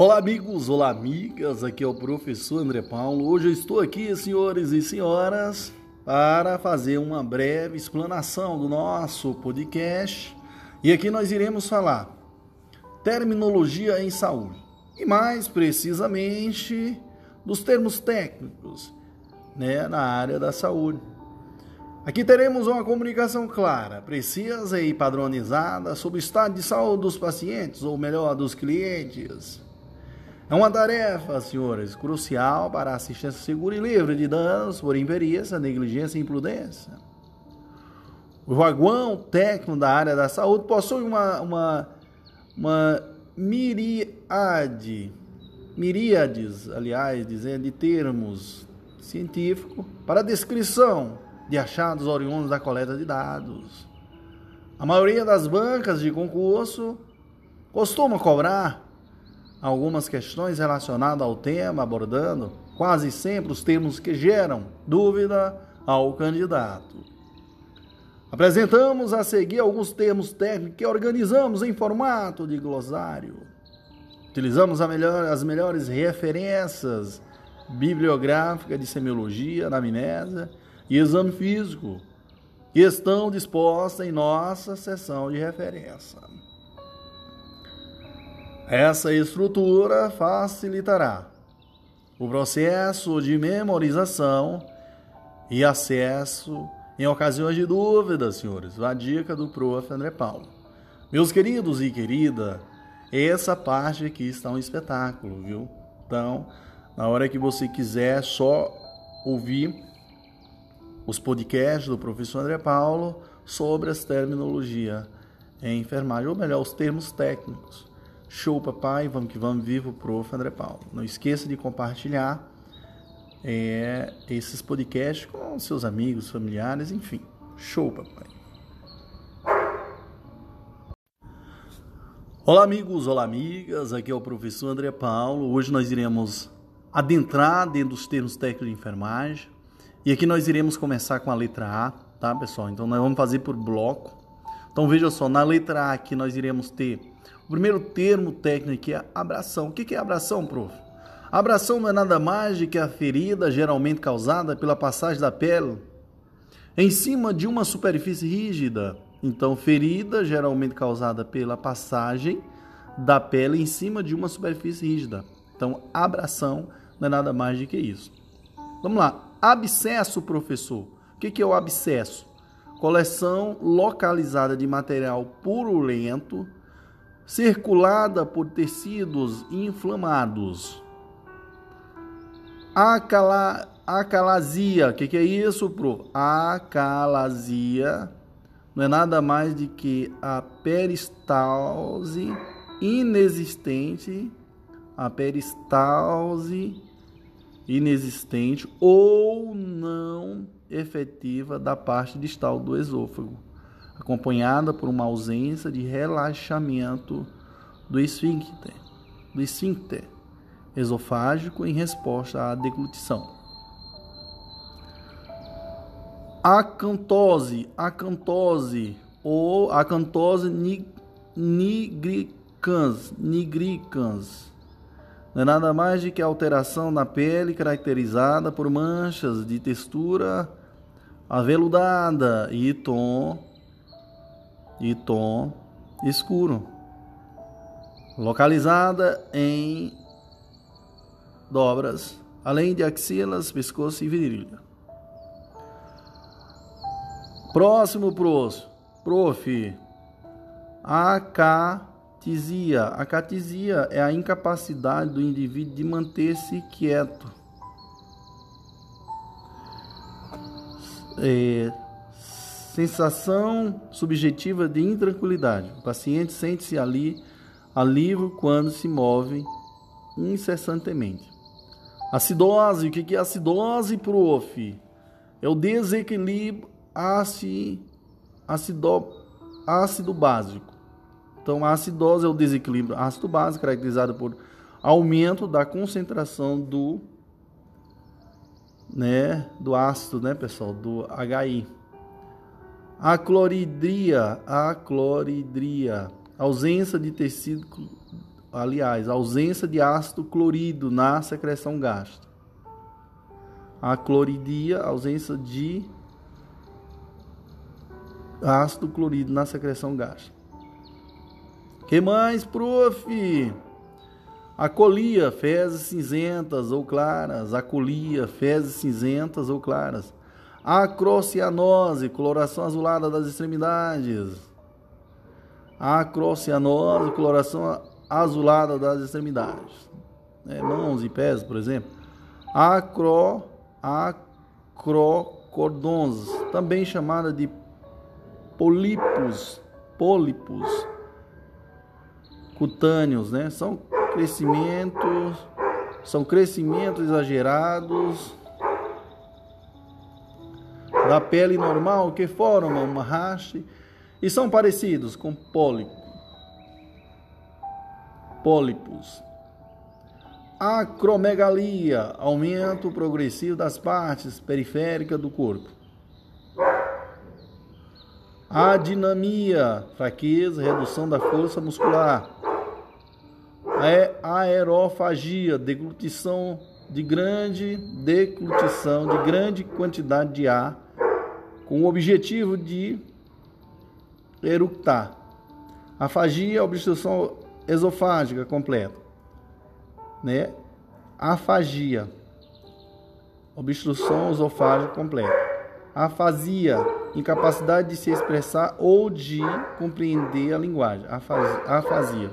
Olá, amigos, olá, amigas. Aqui é o professor André Paulo. Hoje eu estou aqui, senhores e senhoras, para fazer uma breve explanação do nosso podcast. E aqui nós iremos falar terminologia em saúde e mais precisamente dos termos técnicos, né, na área da saúde. Aqui teremos uma comunicação clara, precisa e padronizada sobre o estado de saúde dos pacientes, ou melhor, dos clientes é uma tarefa, senhores, crucial para a assistência segura e livre de danos por imperícia, negligência e imprudência. O vaguão técnico da área da saúde possui uma, uma, uma miríade, miríades, aliás, dizendo, de termos científicos para descrição de achados oriundos da coleta de dados. A maioria das bancas de concurso costuma cobrar algumas questões relacionadas ao tema, abordando quase sempre os termos que geram dúvida ao candidato. Apresentamos a seguir alguns termos técnicos que organizamos em formato de glossário. Utilizamos melhor, as melhores referências bibliográficas de semiologia, anamnésia e exame físico, que estão dispostas em nossa seção de referência. Essa estrutura facilitará o processo de memorização e acesso em ocasiões de dúvidas, senhores. A dica do prof. André Paulo. Meus queridos e querida, essa parte aqui está um espetáculo, viu? Então, na hora que você quiser só ouvir os podcasts do professor André Paulo sobre as terminologias em enfermagem, ou melhor, os termos técnicos. Show, papai. Vamos que vamos. Viva o prof. André Paulo. Não esqueça de compartilhar é, esses podcasts com seus amigos, familiares, enfim. Show, papai. Olá, amigos. Olá, amigas. Aqui é o professor André Paulo. Hoje nós iremos adentrar dentro dos termos técnicos de enfermagem. E aqui nós iremos começar com a letra A, tá, pessoal? Então nós vamos fazer por bloco. Então veja só, na letra A aqui nós iremos ter o primeiro termo técnico é abração. O que é abração, prof? Abração não é nada mais do que a ferida geralmente causada pela passagem da pele em cima de uma superfície rígida. Então, ferida geralmente causada pela passagem da pele em cima de uma superfície rígida. Então, abração não é nada mais do que isso. Vamos lá. Abscesso, professor. O que é o abscesso? Coleção localizada de material purulento circulada por tecidos inflamados. Acala, acalasia, o que, que, é isso, pro? Acalasia não é nada mais do que a peristalse inexistente, a peristalse inexistente ou não efetiva da parte distal do esôfago acompanhada por uma ausência de relaxamento do esfíncter, do esfíncter esofágico em resposta à deglutição. Acantose, acantose ou acantose nigricans, nigricans. Não é nada mais do que alteração na pele caracterizada por manchas de textura aveludada e tom e tom escuro, localizada em dobras, além de axilas, pescoço e virilha. Próximo pros, prof. Acatisia. Acatisia é a incapacidade do indivíduo de manter-se quieto. É, sensação subjetiva de intranquilidade. O paciente sente-se ali alívio quando se move incessantemente. Acidose, o que é acidose, prof? É o desequilíbrio ácido, ácido básico. Então, a acidose é o desequilíbrio ácido básico, caracterizado por aumento da concentração do, né, do ácido, né, pessoal, do HI. Acloridria, acloridria, ausência de tecido, aliás, ausência de ácido clorido na secreção gástrica. A cloridia, ausência de ácido clorido na secreção gástrica. Que mais, prof? Acolia, fezes cinzentas ou claras. Acolia, fezes cinzentas ou claras. Acrocianose, coloração azulada das extremidades. Acrocianose, coloração azulada das extremidades. É, mãos e pés, por exemplo. Acro, acrocordons, também chamada de pólipos, pólipos cutâneos, né? São crescimentos, são crescimentos exagerados da pele normal que formam uma haste e são parecidos com pólipo, pólipos. Acromegalia, aumento progressivo das partes periféricas do corpo. Adinamia, fraqueza, redução da força muscular. Aerofagia, deglutição de grande deglutição de grande quantidade de ar com o objetivo de eructar. Afagia, obstrução esofágica completa. Né? Afagia, obstrução esofágica completa. Afasia, incapacidade de se expressar ou de compreender a linguagem. Afasia.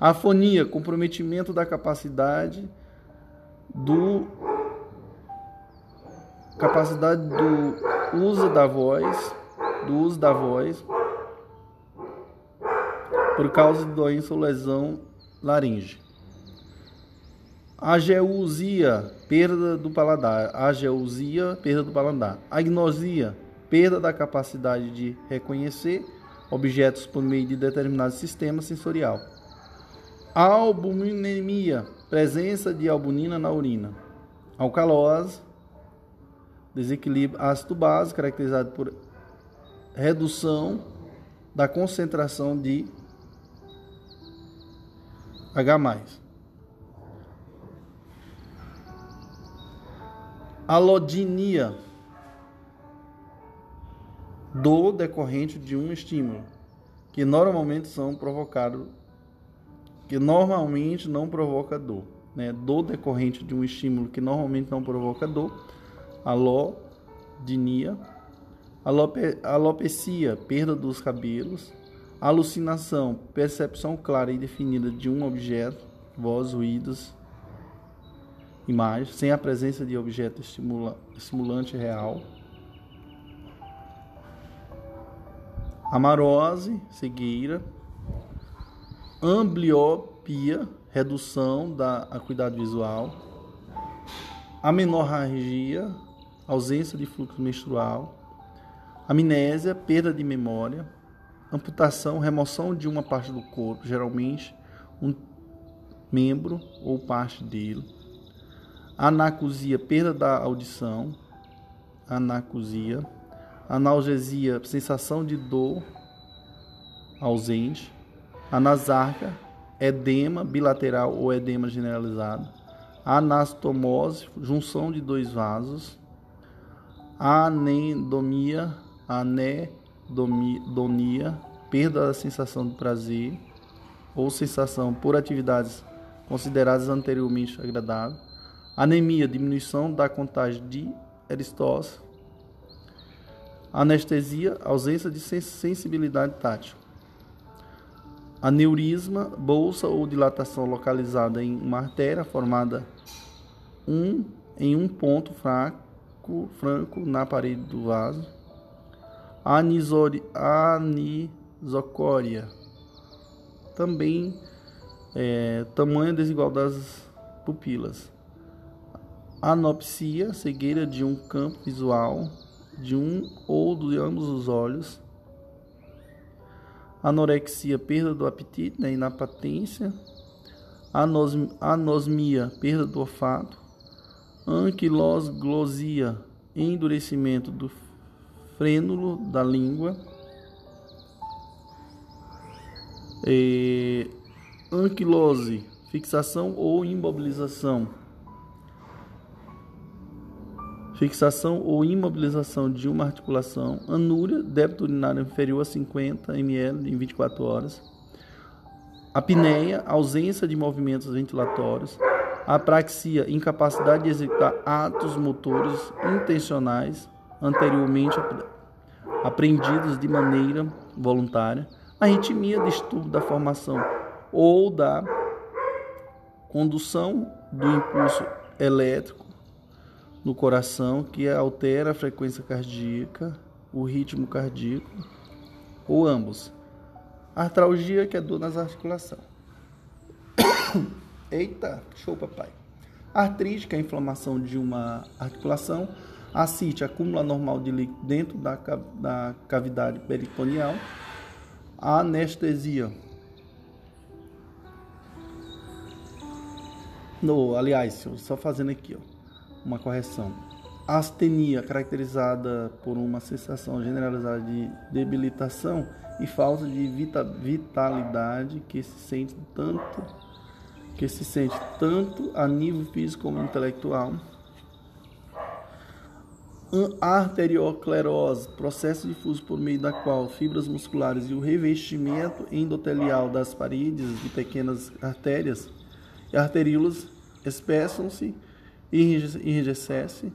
Afonia, comprometimento da capacidade do capacidade do uso da voz, do uso da voz por causa de doença ou lesão laringe. Ageusia, perda do paladar. Ageusia, perda do paladar. Agnosia, perda da capacidade de reconhecer objetos por meio de determinado sistema sensorial. Albuminemia, presença de albumina na urina. Alcalose, desequilíbrio ácido base, caracterizado por redução da concentração de H+. Alodinia, dor decorrente de um estímulo, que normalmente são provocados, que normalmente não provoca dor, né? Dor decorrente de um estímulo que normalmente não provoca dor alodinia, alope, alopecia, perda dos cabelos, alucinação, percepção clara e definida de um objeto, voz, ruídos, imagem, sem a presença de objeto estimula, estimulante real. Amarose, cegueira. Ambliopia, redução da acuidade visual. Amenorragia, ausência de fluxo menstrual, amnésia, perda de memória, amputação, remoção de uma parte do corpo, geralmente um membro ou parte dele, anacusia, perda da audição, anacusia, analgesia, sensação de dor ausente, anasarca, edema bilateral ou edema generalizado, anastomose, junção de dois vasos, anedomia, anedonia, perda da sensação de prazer ou sensação por atividades consideradas anteriormente agradáveis, anemia, diminuição da contagem de eristócito, anestesia, ausência de sensibilidade tátil, aneurisma, bolsa ou dilatação localizada em uma artéria formada um, em um ponto fraco franco, na parede do vaso. Anisori, anisocória. Também é, tamanho desigual das pupilas. Anopsia, cegueira de um campo visual de um ou de ambos os olhos. Anorexia, perda do apetite, né, inapatência. anosmia, perda do olfato anquilosglosia, endurecimento do frênulo da língua, Anquilose, fixação ou imobilização. Fixação ou imobilização de uma articulação. Anúria, débito urinário inferior a 50 ml em 24 horas. Apneia, ausência de movimentos ventilatórios. Apraxia, incapacidade de executar atos motores intencionais anteriormente aprendidos de maneira voluntária. Arritmia, distúrbio da formação ou da condução do impulso elétrico no coração que altera a frequência cardíaca, o ritmo cardíaco ou ambos. Artralgia, que é dor nas articulações. Eita, show papai. Artrite, que é a inflamação de uma articulação. Acite, acúmulo anormal de líquido dentro da, da cavidade peritoneal. Anestesia. No, aliás, só fazendo aqui, ó uma correção. Astenia, caracterizada por uma sensação generalizada de debilitação e falta de vita, vitalidade que se sente tanto que se sente tanto a nível físico como intelectual. Arterioclerose, processo difuso por meio da qual fibras musculares e o revestimento endotelial das paredes de pequenas artérias e arteríolas espessam-se enrijecesse.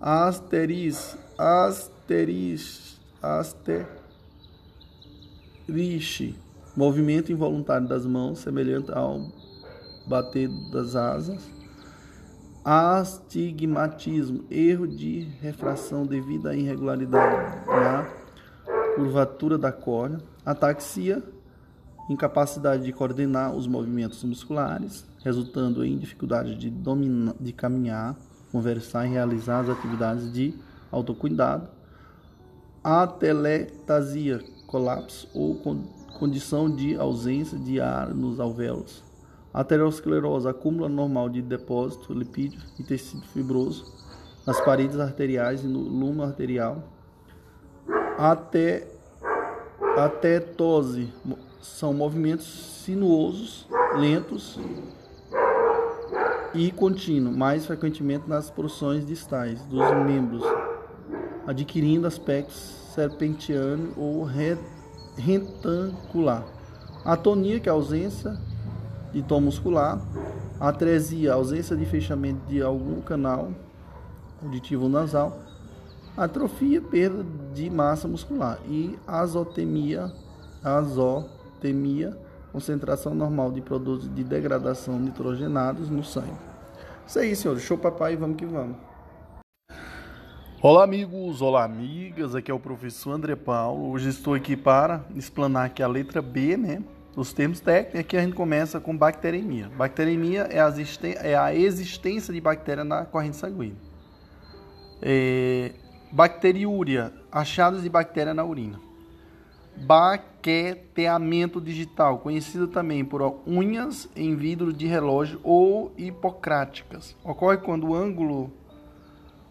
Asteris, asteris, asteriche, movimento involuntário das mãos, semelhante ao bater das asas. Astigmatismo, erro de refração devido à irregularidade na curvatura da córnea. Ataxia, incapacidade de coordenar os movimentos musculares, resultando em dificuldade de, dominar, de caminhar, conversar e realizar as atividades de autocuidado, atelectasia, colapso ou condição de ausência de ar nos alvéolos, aterosclerose, acúmulo anormal de depósito lipídio e tecido fibroso nas paredes arteriais e no lume arterial, até atetose, são movimentos sinuosos, lentos e contínuo, mais frequentemente nas porções distais dos membros, adquirindo aspectos serpentiano ou retangular. Atonia, que é a ausência de tom muscular. Atresia, ausência de fechamento de algum canal auditivo nasal. Atrofia, perda de massa muscular. E azotemia, azotemia concentração normal de produtos de degradação nitrogenados no sangue. Isso aí, senhores. Show papai, vamos que vamos. Olá, amigos, olá, amigas. Aqui é o professor André Paulo. Hoje estou aqui para explanar aqui a letra B, né? Os termos técnicos. Aqui a gente começa com bacteremia. Bacteremia é a, é a existência de bactéria na corrente sanguínea. É... Bacteriúria, achados de bactéria na urina baqueteamento digital, conhecido também por unhas em vidro de relógio ou hipocráticas. Ocorre quando o ângulo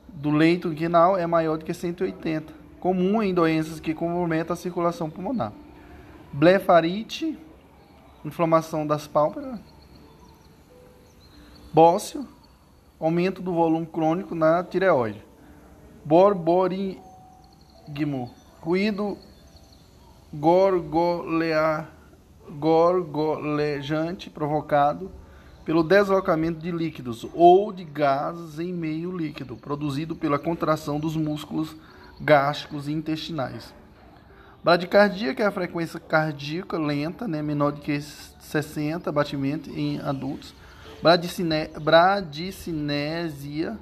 do leito inguinal é maior do que 180, comum em doenças que comprometem a circulação pulmonar. Blefarite, inflamação das pálpebras. Bócio, aumento do volume crônico na tireoide. Borborigmo, ruído gorgolea, gorgolejante provocado pelo deslocamento de líquidos ou de gases em meio líquido, produzido pela contração dos músculos gástricos e intestinais. Bradicardia, que é a frequência cardíaca lenta, né, menor do que 60 batimentos em adultos. Bradicine, bradicinesia,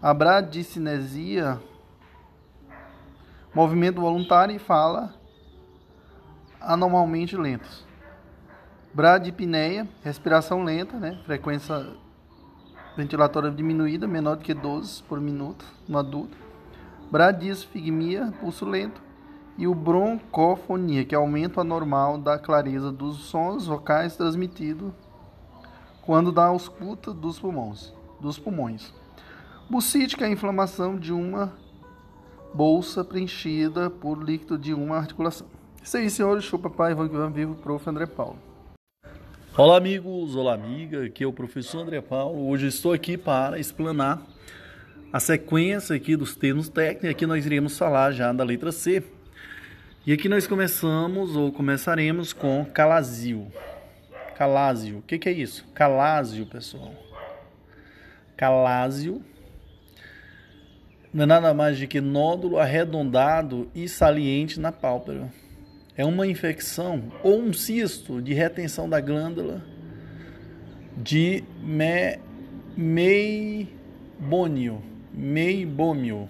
a bradicinesia, movimento voluntário e fala anormalmente lentos. Bradipneia, respiração lenta, né? frequência ventilatória diminuída, menor do que 12 por minuto no adulto. Bradisfigmia, pulso lento. E o broncofonia, que é aumento anormal da clareza dos sons vocais transmitido quando dá ausculta dos pulmões. Dos pulmões. Que é a inflamação de uma bolsa preenchida por líquido de uma articulação. Isso aí, senhores. Show papai, Ivan Vivo, prof. André Paulo. Olá amigos, olá amiga, aqui é o professor André Paulo. Hoje estou aqui para explanar a sequência aqui dos termos técnicos. Aqui nós iremos falar já da letra C. E aqui nós começamos ou começaremos com calazio. Calásio. O que, que é isso? Calásio, pessoal. Calásio não é nada mais do que nódulo arredondado e saliente na pálpebra é uma infecção ou um cisto de retenção da glândula de me, meibônio, meibômio.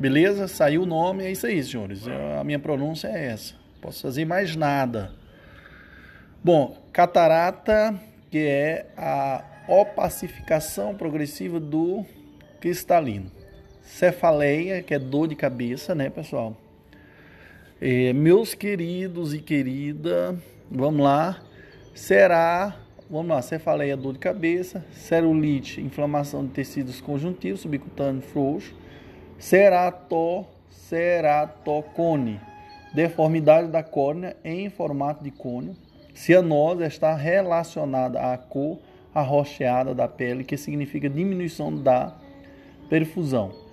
Beleza? Saiu o nome, é isso aí, senhores. A minha pronúncia é essa. Posso fazer mais nada. Bom, catarata, que é a opacificação progressiva do cristalino. Cefaleia, que é dor de cabeça, né, pessoal? É, meus queridos e querida, vamos lá. Será, vamos lá, cefaleia, dor de cabeça, celulite, inflamação de tecidos conjuntivos, subcutâneo frouxo, cerato, ceratocone, deformidade da córnea em formato de cone. Cianose está relacionada à cor arroxeada da pele, que significa diminuição da perfusão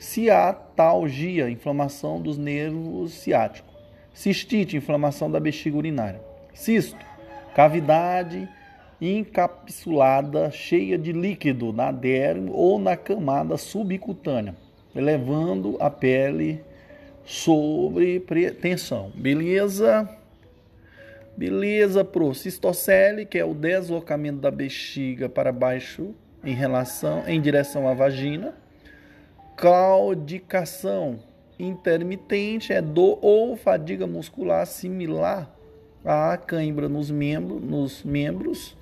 ciatalgia, inflamação dos nervos ciáticos. Cistite, inflamação da bexiga urinária. Cisto, cavidade encapsulada cheia de líquido na derme ou na camada subcutânea, elevando a pele sobre tensão. Beleza? Beleza, pro cistocele, que é o deslocamento da bexiga para baixo em relação em direção à vagina claudicação intermitente é dor ou fadiga muscular similar à cãibra nos, membros, nos membros,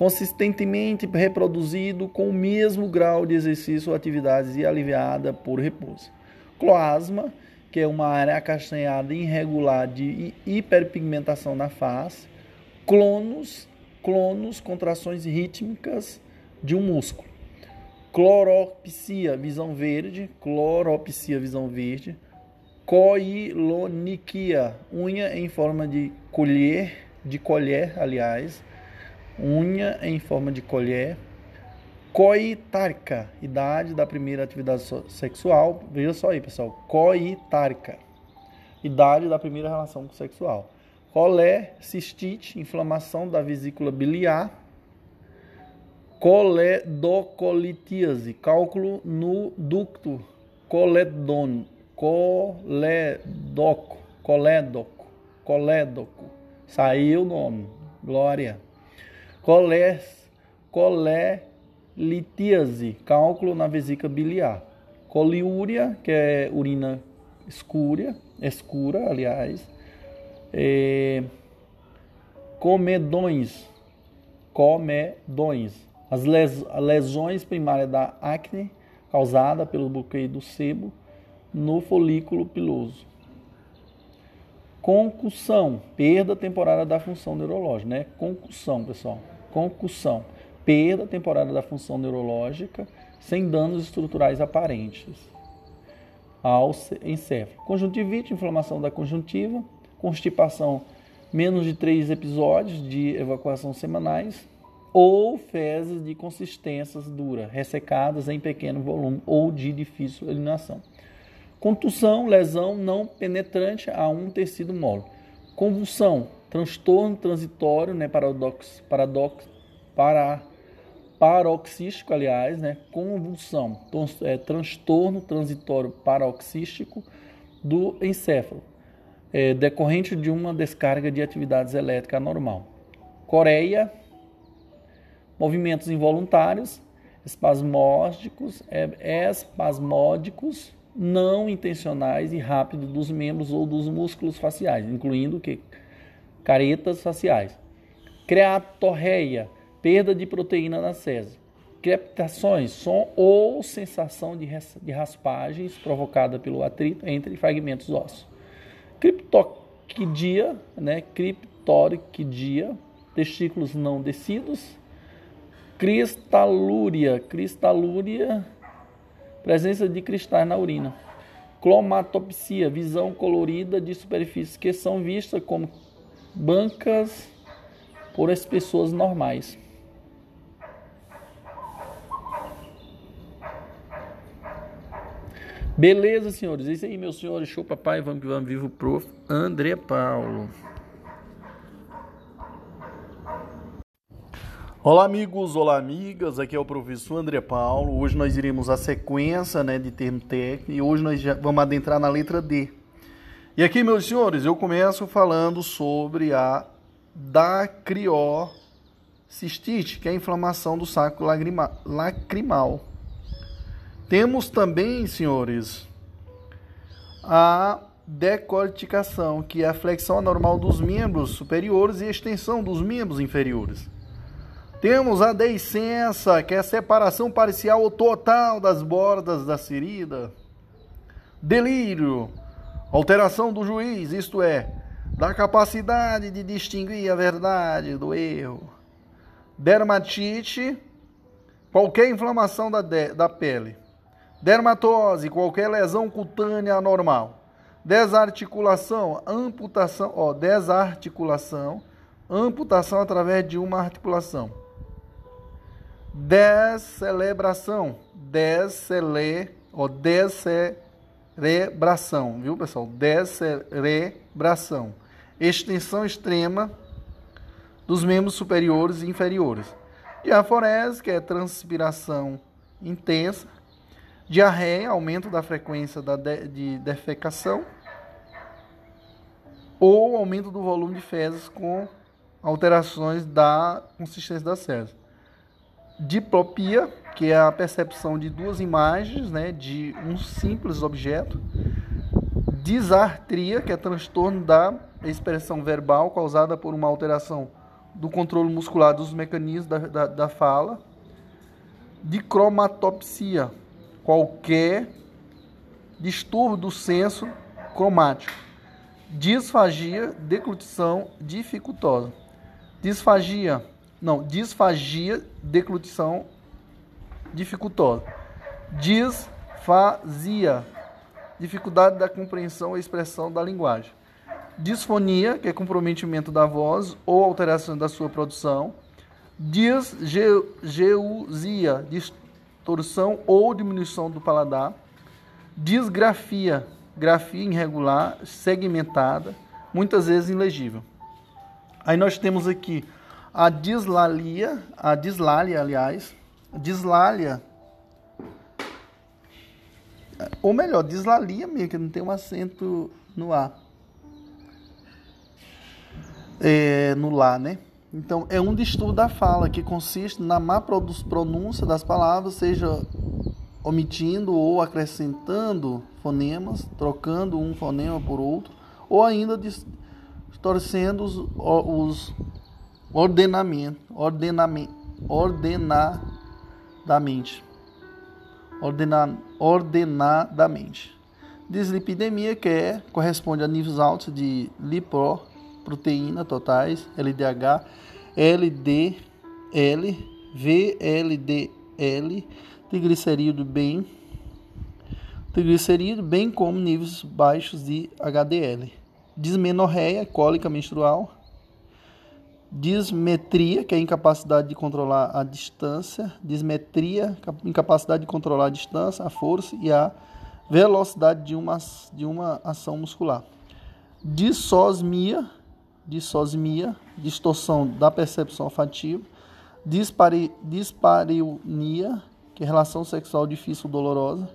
consistentemente reproduzido com o mesmo grau de exercício ou atividades e aliviada por repouso. Cloasma, que é uma área acastanhada irregular de hiperpigmentação na face. Clonos, clonos, contrações rítmicas de um músculo cloropsia, visão verde, cloropsia, visão verde, coiloniquia, unha em forma de colher, de colher, aliás, unha em forma de colher, coitarca, idade da primeira atividade sexual, veja só aí, pessoal, coitarca, idade da primeira relação sexual, colé, cistite, inflamação da vesícula biliar, coledocolitíase, cálculo no ducto coledon, coledoco, coledoco, colédoco. Saiu o nome. Glória. Coles, colelitíase, cálculo na vesícula biliar. Coliúria, que é urina escura, escura, aliás. É, comedões, comedões as lesões primárias da acne causada pelo bloqueio do sebo no folículo piloso. Concussão, perda temporária da função neurológica, né? Concussão, pessoal. Concussão, perda temporária da função neurológica sem danos estruturais aparentes ao encéfalo. Conjuntivite, inflamação da conjuntiva, constipação, menos de três episódios de evacuação semanais, ou fezes de consistências dura, ressecadas em pequeno volume ou de difícil eliminação. Contusão, lesão não penetrante a um tecido mole. Convulsão, transtorno transitório, né, paradoxo, paradoxo, para, paroxístico, aliás, né, convulsão, é, transtorno transitório paroxístico do encéfalo, é, decorrente de uma descarga de atividades elétricas anormal. Coreia, movimentos involuntários, espasmódicos, é, espasmódicos, não intencionais e rápidos dos membros ou dos músculos faciais, incluindo o que? Caretas faciais. Creatorreia, perda de proteína na cese. Crepitações, som ou sensação de raspagens provocada pelo atrito entre fragmentos ósseos. Criptoquidia, né? Criptoriquidia, testículos não descidos, Cristalúria, cristalúria, presença de cristais na urina. Clomatopsia, visão colorida de superfícies que são vistas como bancas por as pessoas normais. Beleza, senhores. É isso aí, meus senhores. Show, papai. Vamos que vamos. Vivo, prof. André Paulo. Olá, amigos. Olá, amigas. Aqui é o professor André Paulo. Hoje nós iremos a sequência né, de termo técnico e hoje nós vamos adentrar na letra D. E aqui, meus senhores, eu começo falando sobre a dacriocistite, que é a inflamação do saco lacrimal. Temos também, senhores, a decorticação, que é a flexão anormal dos membros superiores e extensão dos membros inferiores. Temos a deiscença, que é a separação parcial ou total das bordas da ferida. Delírio, alteração do juiz, isto é, da capacidade de distinguir a verdade do erro. Dermatite, qualquer inflamação da, de, da pele. Dermatose, qualquer lesão cutânea anormal. Desarticulação, amputação, ó, desarticulação, amputação através de uma articulação. Descelebração, descele, ó, descerebração, viu, pessoal? Descerebração. Extensão extrema dos membros superiores e inferiores. Diaforese, que é transpiração intensa diarreia, aumento da frequência da de, de defecação, ou aumento do volume de fezes com alterações da consistência das fezes. Diplopia, que é a percepção de duas imagens né, de um simples objeto. Disartria, que é transtorno da expressão verbal causada por uma alteração do controle muscular dos mecanismos da, da, da fala. Dicromatopsia, qualquer distúrbio do senso cromático. Disfagia, declutição dificultosa. Disfagia, não, disfagia, declutição dificultosa. Disfasia, dificuldade da compreensão e expressão da linguagem. Disfonia, que é comprometimento da voz ou alteração da sua produção. Disgeusia, torção ou diminuição do paladar, disgrafia, grafia irregular, segmentada, muitas vezes ilegível. Aí nós temos aqui a dislalia, a dislalia, aliás, dislalia, ou melhor, dislalia mesmo, que não tem um acento no A. É, no lá, né? Então, é um distúrbio da fala que consiste na má pronúncia das palavras, seja omitindo ou acrescentando fonemas, trocando um fonema por outro, ou ainda distorcendo os, os ordenamentos, ordenamento, ordenadamente. Ordena, ordenadamente. Dislipidemia, que é, corresponde a níveis altos de lipoproteína totais, LDH, LDL, VLDL, triglicerídeo bem, triglicerídeo bem como níveis baixos de HDL. Dismenorreia, cólica menstrual. Dismetria, que é a incapacidade de controlar a distância. Dismetria, incapacidade de controlar a distância, a força e a velocidade de uma, de uma ação muscular. Dissosmia, dissosmia, distorção da percepção olfativa, dispari, dispareunia, que é relação sexual difícil dolorosa,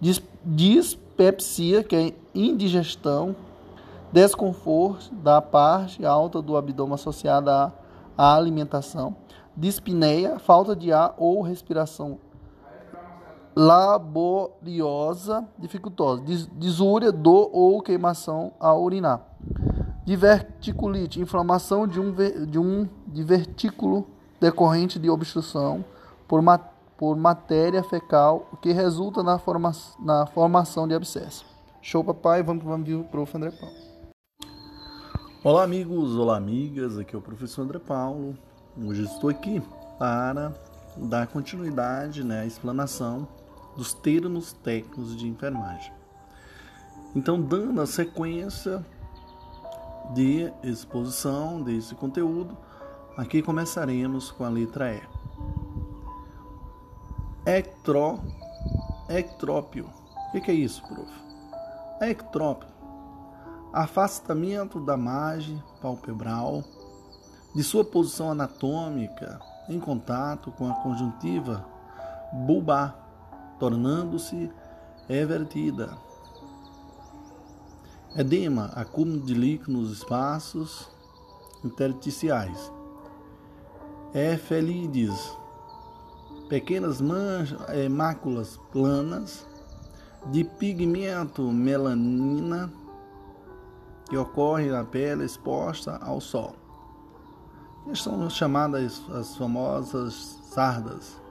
dis, dispepsia, que é indigestão, desconforto da parte alta do abdômen associada à, alimentação, dispneia, falta de ar ou respiração laboriosa, dificultosa, disúria, dor ou queimação ao urinar. Diverticulite, inflamação de um, de um divertículo decorrente de obstrução por, por matéria fecal, que resulta na, forma, na formação de abscesso. Show, papai. Vamos, vamos ver o prof. Olá, amigos. Olá, amigas. Aqui é o professor André Paulo. Hoje estou aqui para dar continuidade né, à explanação dos termos técnicos de enfermagem. Então, dando a sequência, de exposição desse conteúdo, aqui começaremos com a letra E. Ectro, ectrópio. O que é isso, prof? Ectrópio. Afastamento da margem palpebral de sua posição anatômica em contato com a conjuntiva bulbar, tornando-se evertida. Edema, acúmulo de líquido nos espaços intersticiais. Efelides, pequenas manchas, é, máculas planas de pigmento melanina que ocorre na pele exposta ao sol. São chamadas as famosas sardas.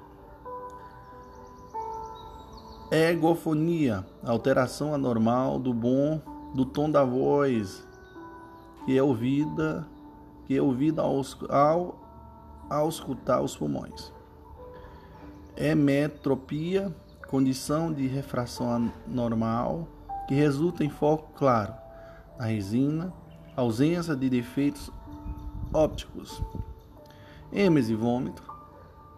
Egofonia, alteração anormal do bom do tom da voz, que é ouvida, que é ouvida ao, ao, ao escutar os pulmões. Hemetropia, condição de refração anormal que resulta em foco claro na resina, ausência de defeitos ópticos. Êmese, vômito.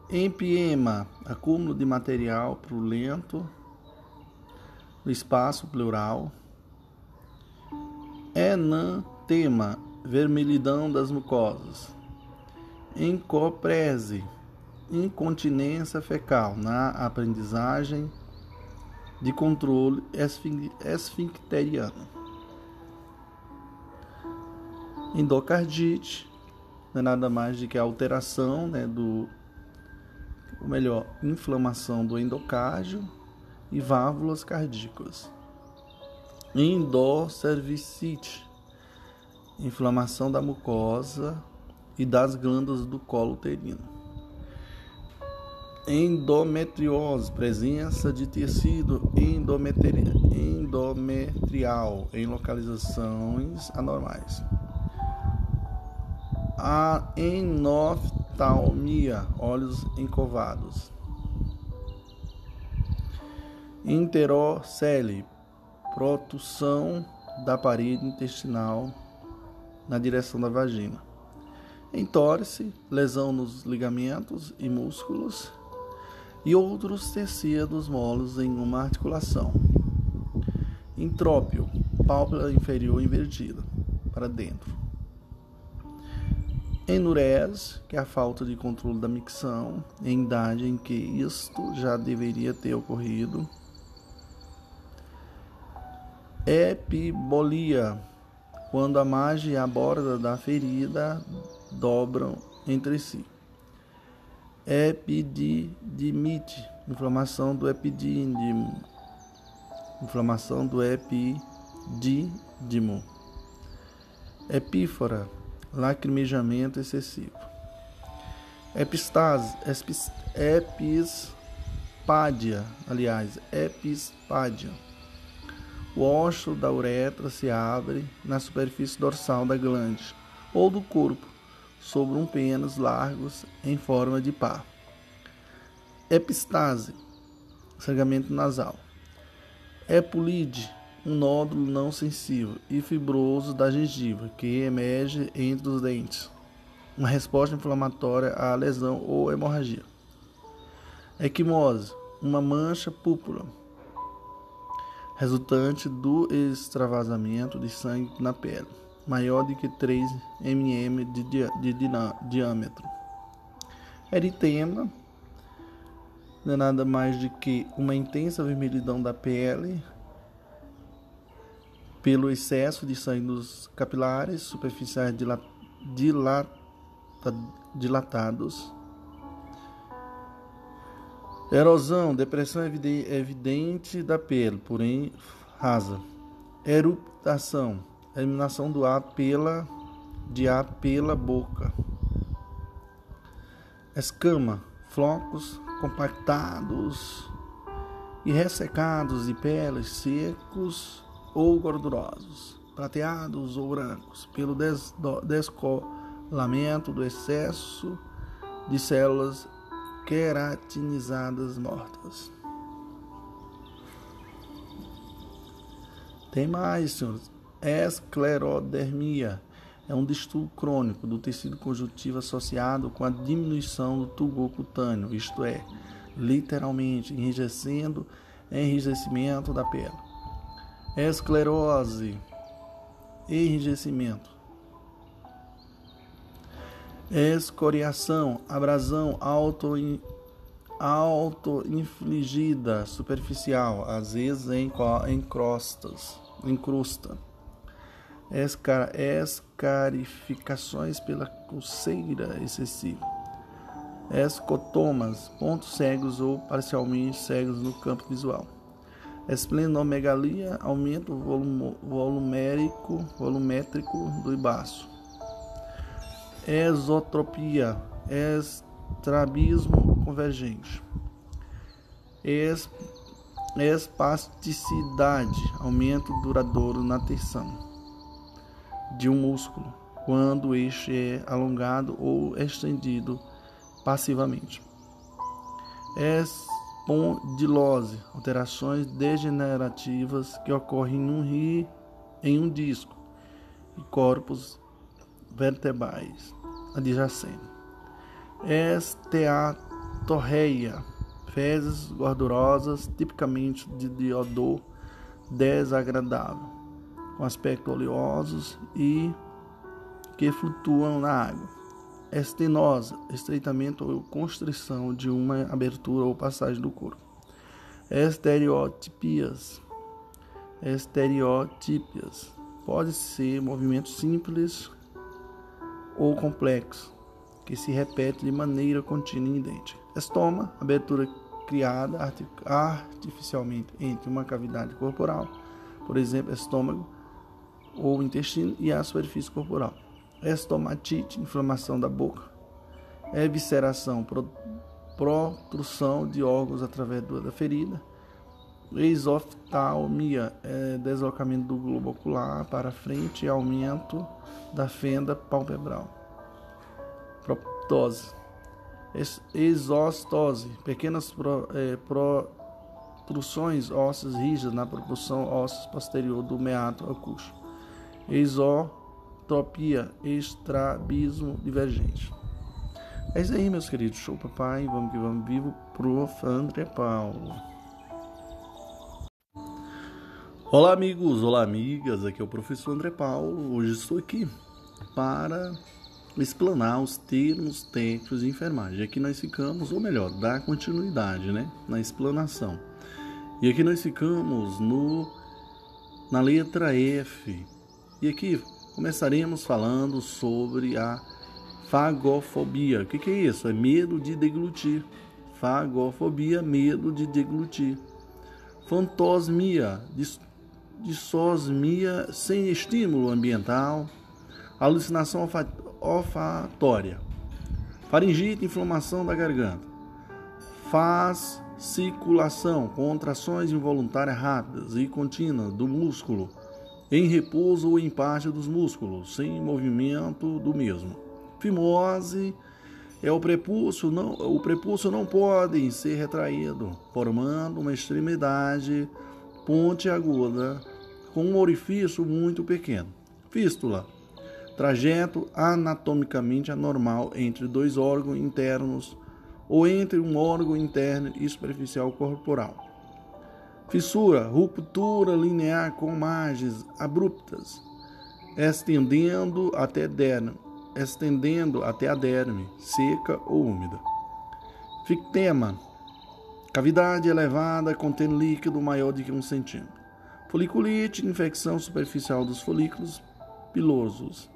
Empiema, acúmulo de material prulento no espaço pleural. Enantema, vermelhidão das mucosas. Encoprese, incontinência fecal na aprendizagem de controle esfincteriano. Endocardite, não é nada mais do que a alteração né, do, ou melhor, inflamação do endocárdio e válvulas cardíacas. Endocervicite, inflamação da mucosa e das glândulas do colo uterino. Endometriose, presença de tecido endometri endometrial em localizações anormais a enoftalmia, olhos encovados. Interocele, protussão da parede intestinal na direção da vagina. Entorse, lesão nos ligamentos e músculos e outros tecidos molos em uma articulação. Intrópio, pálpebra inferior invertida para dentro Enurese, que é a falta de controle da micção, em idade em que isto já deveria ter ocorrido. Epibolia, quando a margem e a borda da ferida dobram entre si. Epididimite, inflamação do epidídimo. Inflamação do epidídimo. Epífora, lacrimejamento excessivo. Epistase, epispádia, aliás, epispádia. O ósseo da uretra se abre na superfície dorsal da glande ou do corpo, sobre um pênis largos em forma de pá. Epistase, sangramento nasal. Epulide, um nódulo não sensível e fibroso da gengiva que emerge entre os dentes, uma resposta inflamatória à lesão ou hemorragia. Equimose, uma mancha púrpura resultante do extravasamento de sangue na pele, maior do que 3 mm de, de, diâmetro. Eritema não é nada mais do que uma intensa vermelhidão da pele pelo excesso de sangue nos capilares superficiais dilatados. Erosão, depressão evidente da pele, porém rasa. Eruptação, eliminação do ar pela de ar pela boca. Escama, flocos compactados e ressecados de peles secos ou gordurosos, prateados ou brancos, pelo descolamento do excesso de células queratinizadas mortas. Tem mais, senhores. Esclerodermia, é um distúrbio crônico do tecido conjuntivo associado com a diminuição do tubor cutâneo, isto é, literalmente enrijecendo enrijecimento da pele. Esclerose, enrijecimento. Escoriação, abrasão auto auto-infligida, superficial, às vezes em encrostas, encrusta. Escar, escarificações pela coceira excessiva. Escotomas, pontos cegos ou parcialmente cegos no campo visual. Esplenomegalia, aumento volumérico, volumétrico do baço. Exotropia, estrabismo convergente. Es, espasticidade, aumento duradouro na tensão de um músculo, quando este é alongado ou estendido passivamente. Espondilose, alterações degenerativas que ocorrem num ri, em um disco e corpos vertebrais adjacentes. Esteatose torreia, fezes gordurosas, tipicamente de odor desagradável, com aspecto oleosos e que flutuam na água. Estenosa, estreitamento ou constrição de uma abertura ou passagem do corpo. Estereotipias. Estereotípias. Pode ser movimento simples ou complexo, que se repete de maneira contínua e idêntica. Estoma, abertura criada artificialmente entre uma cavidade corporal, por exemplo, estômago ou intestino, e a superfície corporal. Estomatite, inflamação da boca. Evisceração, protrusão de órgãos através da ferida. Exoftalmia, é deslocamento do globo ocular para frente e aumento da fenda palpebral. Proptose, exostose, pequenas pro, é, protrusões ósseas rígidas na propulsão óssea posterior do meato acústico. Exotropia, estrabismo divergente. É isso aí, meus queridos. Show, papai. Vamos que vamos. Vivo, prof. André Paulo. Olá, amigos. Olá, amigas. Aqui é o professor André Paulo. Hoje estou aqui para explanar os termos técnicos de enfermagem. Aqui nós ficamos, ou melhor, dar continuidade né, na explanação. E aqui nós ficamos no, na letra F. E aqui começaremos falando sobre a fagofobia. O que, é isso? É medo de deglutir. Fagofobia, medo de deglutir. Fantosmia, dissosmia sem estímulo ambiental. Alucinação olfatória. Faringite, inflamação da garganta. Fasciculação, contrações involuntárias rápidas e contínuas do músculo, em repouso ou em parte dos músculos, sem movimento do mesmo. Fimose é o prepúcio, não, o prepúcio não pode ser retraído, formando uma extremidade pontiaguda com um orifício muito pequeno. Fístula trajeto anatomicamente anormal entre dois órgãos internos ou entre um órgão interno e superficial corporal. Fissura, ruptura linear com margens abruptas, estendendo até derme, estendendo até a derme, seca ou úmida. Fictema, cavidade elevada contendo líquido maior de que um centímetro. Foliculite, infecção superficial dos folículos pilosos.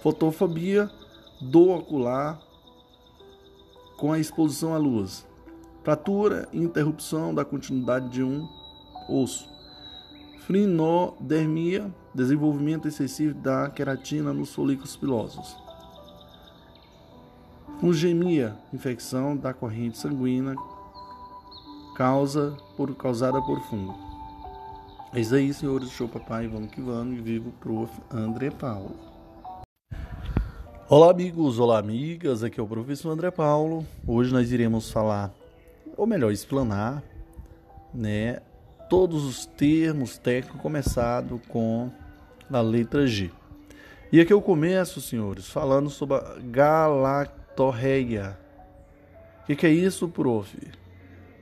Fotofobia do ocular com a exposição à luz. Fratura e interrupção da continuidade de um osso. Frinodermia, desenvolvimento excessivo da queratina nos folículos pilosos. Fungemia, infecção da corrente sanguínea causa por, causada por fungo. É isso aí, senhores. Show papai, vamos que vamos. E vivo prof. André Paulo. Olá, amigos, olá, amigas. Aqui é o professor André Paulo. Hoje nós iremos falar, ou melhor, explanar, né, todos os termos técnicos começado com a letra G. E aqui eu começo, senhores, falando sobre a galactorreia. O que, que é isso, prof?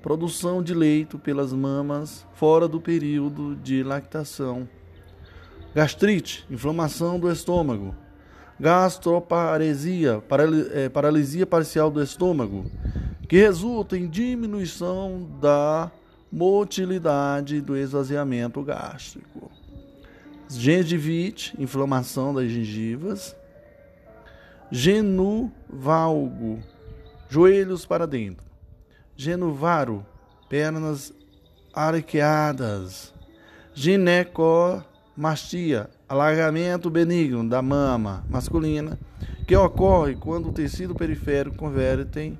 Produção de leito pelas mamas fora do período de lactação. Gastrite, inflamação do estômago. Gastroparesia, é, paralisia parcial do estômago, que resulta em diminuição da motilidade do esvaziamento gástrico. Gengivite, inflamação das gengivas, genuvalgo, joelhos para dentro, genuvaro, pernas arqueadas, ginecomastia, alargamento benigno da mama masculina, que ocorre quando o tecido periférico convertem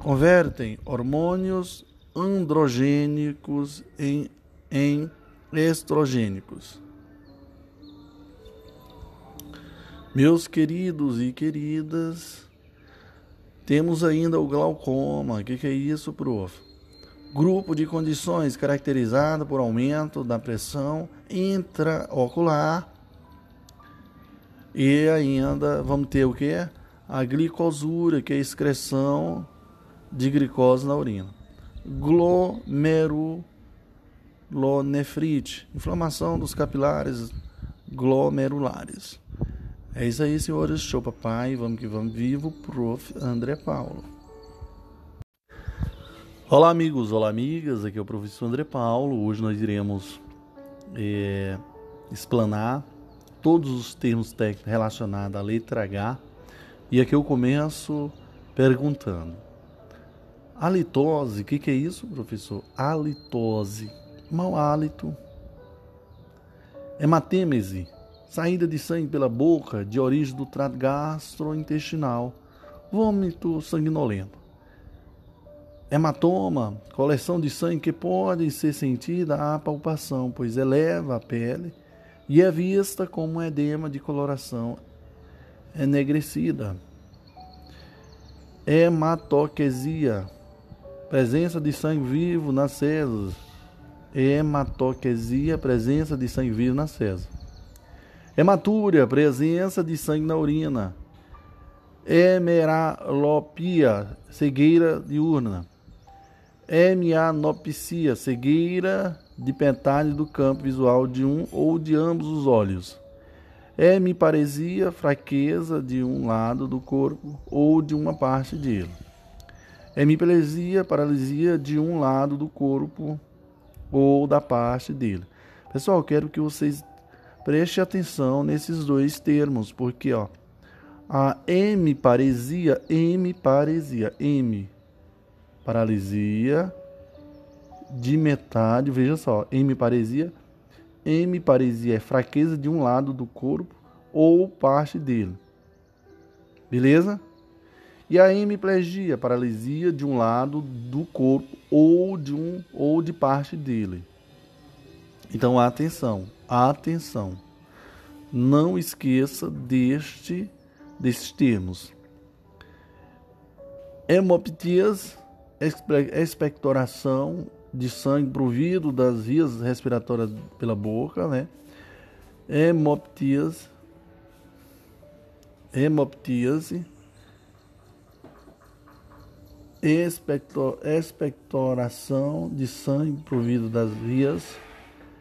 convertem hormônios androgênicos em, em estrogênicos. Meus queridos e queridas, temos ainda o glaucoma. O que, que é isso, prof? Grupo de condições caracterizado por aumento da pressão intraocular e ainda vamos ter o que? A glicosura, que é a excreção de glicose na urina. Glomerulonefrite, inflamação dos capilares glomerulares. É isso aí, senhores. Show, papai. Vamos que vamos. Vivo, prof. André Paulo. Olá, amigos. Olá, amigas. Aqui é o professor André Paulo. Hoje nós iremos é, explanar todos os termos técnicos relacionados à letra H. E aqui eu começo perguntando. Halitose, o que, que é isso, professor? Halitose mau hálito, hematêmese, saída de sangue pela boca de origem do trato gastrointestinal, vômito sanguinolento. Hematoma, coleção de sangue que pode ser sentida à palpação, pois eleva a pele e é vista como um edema de coloração enegrecida. Hematoquesia, presença de sangue vivo nas células hematoquesia, presença de sangue vivo na cesa. Hematúria, presença de sangue na urina. Hemeralopia, cegueira diurna. Hemianopsia, cegueira de pentário do campo visual de um ou de ambos os olhos. Hemiparesia, fraqueza de um lado do corpo ou de uma parte dele. Hemiplegia, paralisia de um lado do corpo ou da parte dele. Pessoal, quero que vocês prestem atenção nesses dois termos, porque ó, a hemiparesia, hemiparesia, M, paralisia de metade, veja só, hemiparesia, hemiparesia é fraqueza de um lado do corpo ou parte dele. Beleza? E a hemiplegia, paralisia de um lado do corpo ou de um ou de parte dele. Então atenção, atenção. Não esqueça deste desses termos. Hemoptias, expectoração de sangue provido das vias respiratórias pela boca, né? Hemoptias, hemoptíase, expector, expectoração de sangue provido das vias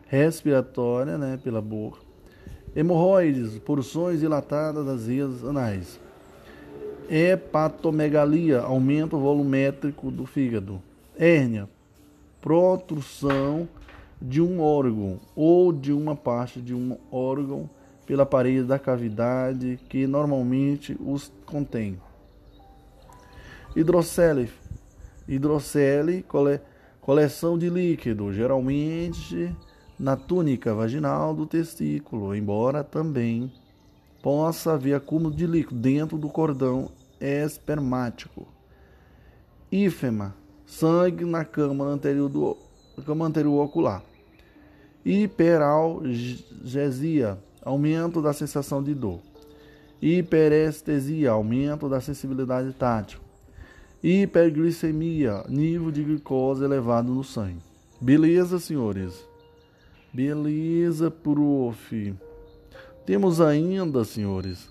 respiratórias, né, pela boca, hemorroides, porções dilatadas das vias anais, hepatomegalia, aumento volumétrico do fígado, hérnia, protrusão de um órgão ou de uma parte de um órgão pela parede da cavidade que normalmente os contém. Hidrocele, hidrocele, cole, coleção de líquido, geralmente na túnica vaginal do testículo, embora também possa haver acúmulo de líquido dentro do cordão espermático. Ífema, sangue na câmara anterior, do, câmara anterior ocular. Hiperalgesia, aumento da sensação de dor. Hiperestesia, aumento da sensibilidade tátil. Hiperglicemia, nível de glicose elevado no sangue. Beleza, senhores? Beleza, prof. Temos ainda, senhores,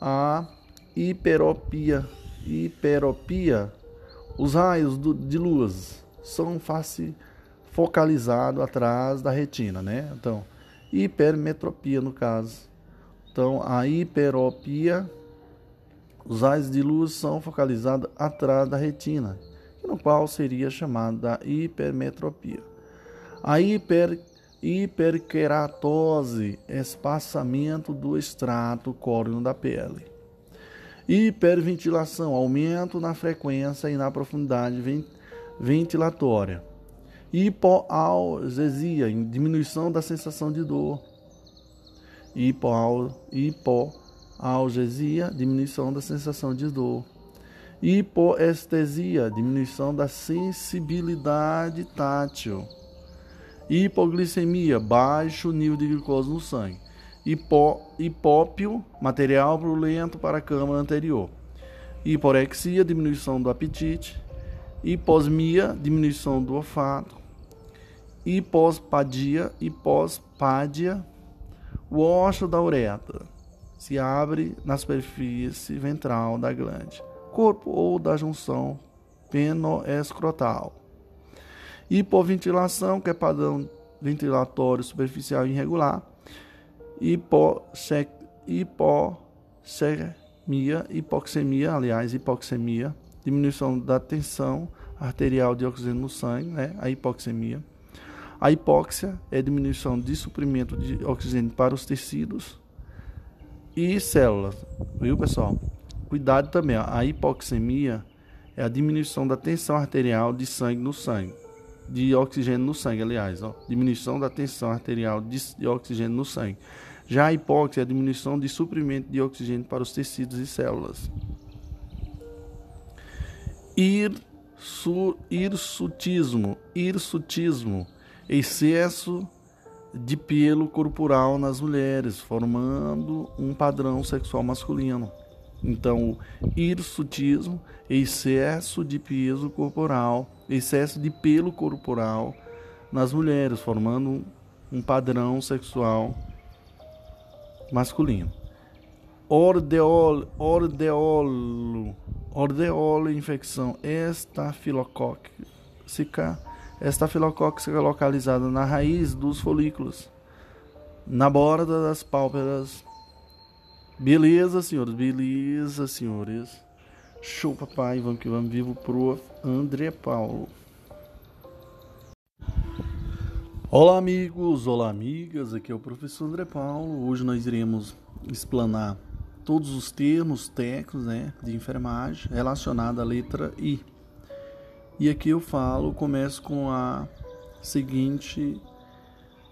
a hiperopia. Hiperopia, os raios do, de luz são face focalizados atrás da retina, né? Então, hipermetropia no caso. Então, a hiperopia, os raios de luz são focalizados atrás da retina, no qual seria chamada hipermetropia. A hiper hiperqueratose, espaçamento do extrato córneo da pele. Hiperventilação, aumento na frequência e na profundidade ventilatória. Hipoalgesia, diminuição da sensação de dor. Hipoalgesia, diminuição da sensação de dor. Hipoestesia, diminuição da sensibilidade tátil hipoglicemia, baixo nível de glicose no sangue, Hipo, hipópio, material brulento para a câmara anterior, hiporexia, diminuição do apetite, hiposmia, diminuição do olfato, hipospadia, hipospádia, o osso da uretra se abre na superfície ventral da glande, corpo ou da junção penoescrotal. Hipoventilação, que é padrão ventilatório superficial irregular, hipoxemia, hipoxemia, aliás, hipoxemia, diminuição da tensão arterial de oxigênio no sangue, né? a hipoxemia. A hipóxia é diminuição de suprimento de oxigênio para os tecidos e células, viu pessoal? Cuidado também, a hipoxemia é a diminuição da tensão arterial de sangue no sangue de oxigênio no sangue, aliás, ó, diminuição da tensão arterial de, de oxigênio no sangue. Já a hipóxia é a diminuição de suprimento de oxigênio para os tecidos e células. Irsu, hirsutismo, hirsutismo, excesso de pelo corporal nas mulheres, formando um padrão sexual masculino. Então, hirsutismo, excesso de peso corporal, excesso de pelo corporal nas mulheres, formando um padrão sexual masculino. Ordeolo, ordeolo, ordeolo infecção estafilocócica, estafilocócica localizada na raiz dos folículos, na borda das pálpebras Beleza, senhores, beleza, senhores. Show, papai. Vamos que vamos. Vivo pro André Paulo. Olá, amigos. Olá, amigas. Aqui é o professor André Paulo. Hoje nós iremos explanar todos os termos técnicos né, de enfermagem relacionados à letra I. E aqui eu falo, começo com a seguinte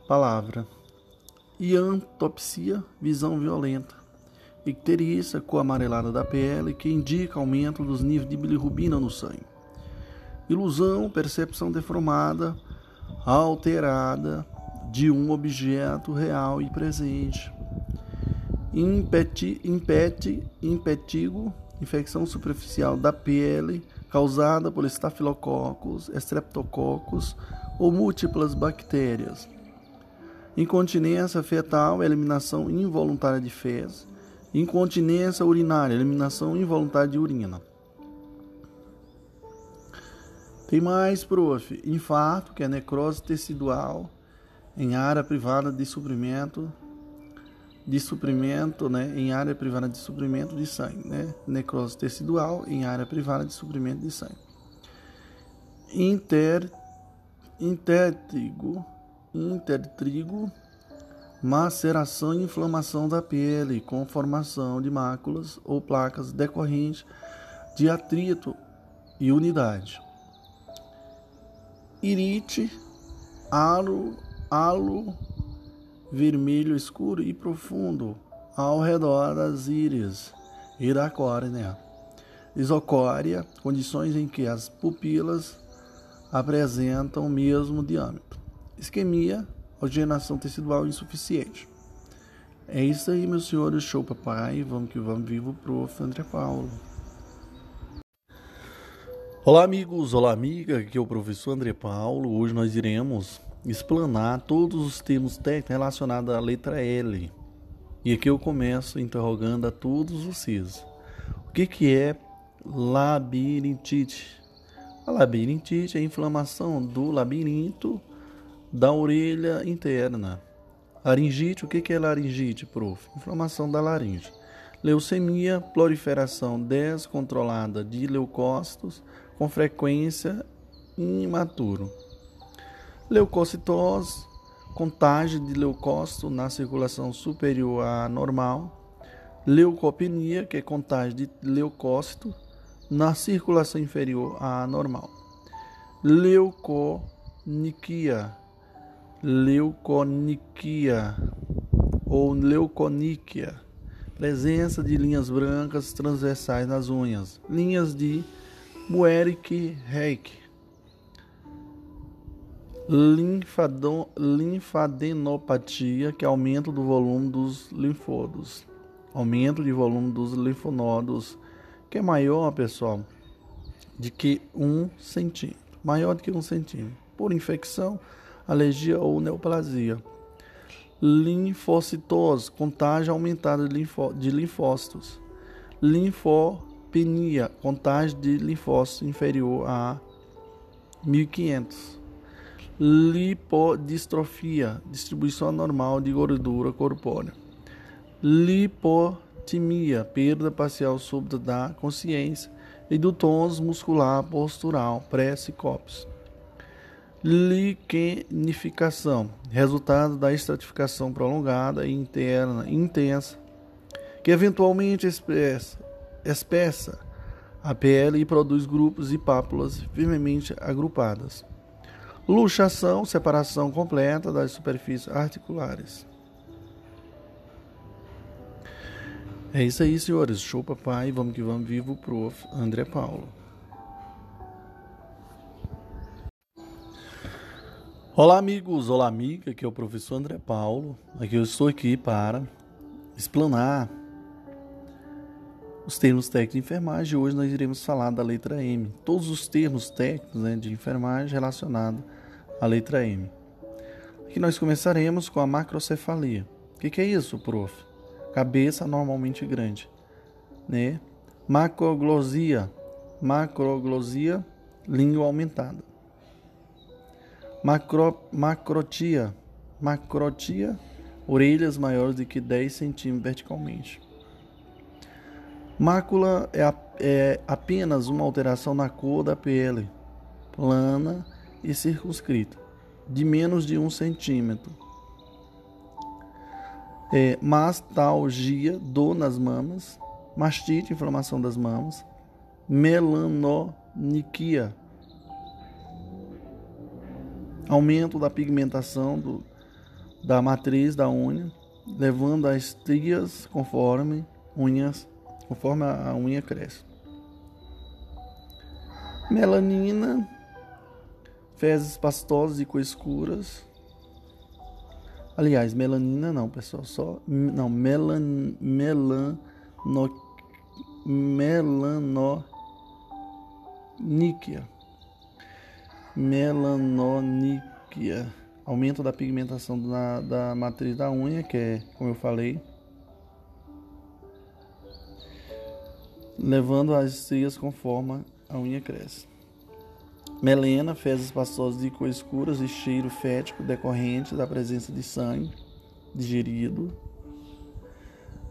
palavra: iantopsia, visão violenta icterícia, cor amarelada da pele, que indica aumento dos níveis de bilirrubina no sangue. Ilusão, percepção deformada, alterada de um objeto real e presente. Impeti, impeti, impetigo, infecção superficial da pele causada por estafilococcus, estreptococcus ou múltiplas bactérias. Incontinência fetal, eliminação involuntária de fezes Incontinência urinária, eliminação involuntária de urina. Tem mais, prof. Infarto, que é necrose tecidual em área privada de suprimento de suprimento, né, em área privada de suprimento de sangue, né? Necrose tecidual em área privada de suprimento de sangue. Inter intertrigo, intertrigo maceração e inflamação da pele com formação de máculas ou placas decorrentes de atrito e unidade. Irite, halo, halo vermelho escuro e profundo ao redor das íris e da córnea. Isocória, condições em que as pupilas apresentam o mesmo diâmetro. Isquemia, oxigenação tecidual insuficiente. É isso aí, meus senhores. Show, papai. Vamos que vamos. Vivo, prof. André Paulo. Olá, amigos. Olá, amiga. Aqui é o professor André Paulo. Hoje nós iremos explanar todos os termos técnicos relacionados à letra L. E aqui eu começo interrogando a todos vocês. O que, que é labirintite? A labirintite é a inflamação do labirinto da orelha interna. Laringite, o que, que é laringite, prof? Inflamação da laringe. Leucemia, proliferação descontrolada de leucócitos com frequência imaturo. Leucocitose, contágio de leucócito na circulação superior à normal. Leucopenia, que é contágio de leucócito na circulação inferior à normal. Leuconiquia, leuconiquia ou leuconíquia, presença de linhas brancas transversais nas unhas, linhas de Muerick-Reich linfadenopatia, que é aumento do volume dos linfódos. Aumento de volume dos linfonodos, que é maior, pessoal, de que um centímetro. Maior do que um centímetro. Por infecção, alergia ou neoplasia. Linfocitose, contágio aumentada de, de linfócitos. Linfopenia, contágio de linfócitos inferior a 1500 lipodistrofia, distribuição anormal de gordura corpórea, lipotimia, perda parcial súbita da consciência e do tônus muscular postural, pré-sicópis. Liquenificação, resultado da estratificação prolongada e interna intensa, que eventualmente espessa, espessa a pele e produz grupos e pápulas firmemente agrupadas. Luxação, separação completa das superfícies articulares. É isso aí, senhores. Show, papai. Vamos que vamos. Vivo, prof. André Paulo. Olá, amigos. Olá, amiga. Aqui é o professor André Paulo. Aqui eu estou aqui para explanar os termos técnicos de enfermagem. Hoje nós iremos falar da letra M. Todos os termos técnicos né, de enfermagem relacionados a letra M. Aqui nós começaremos com a macrocefalia. O que, que, é isso, prof? Cabeça normalmente grande, né? Macroglosia, macroglosia, língua aumentada. Macro, macrotia, macrotia, orelhas maiores do que 10 centímetros verticalmente. Mácula é, é apenas uma alteração na cor da pele, plana e circunscrita, de menos de um centímetro. É, mastalgia, dor nas mamas, mastite, inflamação das mamas, melanoniquia, aumento da pigmentação do, da matriz da unha, levando a estrias conforme unhas, conforme a unha cresce. Melanina fezes pastosas e cor escuras. Aliás, melanina não, pessoal, só não, melan melano melanoníquia. Melanoníquia. Aumento da pigmentação da, da matriz da unha, que é, como eu falei, levando as estrias conforme a unha cresce. Melena, fezes pastosas de cor escuras e cheiro fético decorrente da presença de sangue digerido.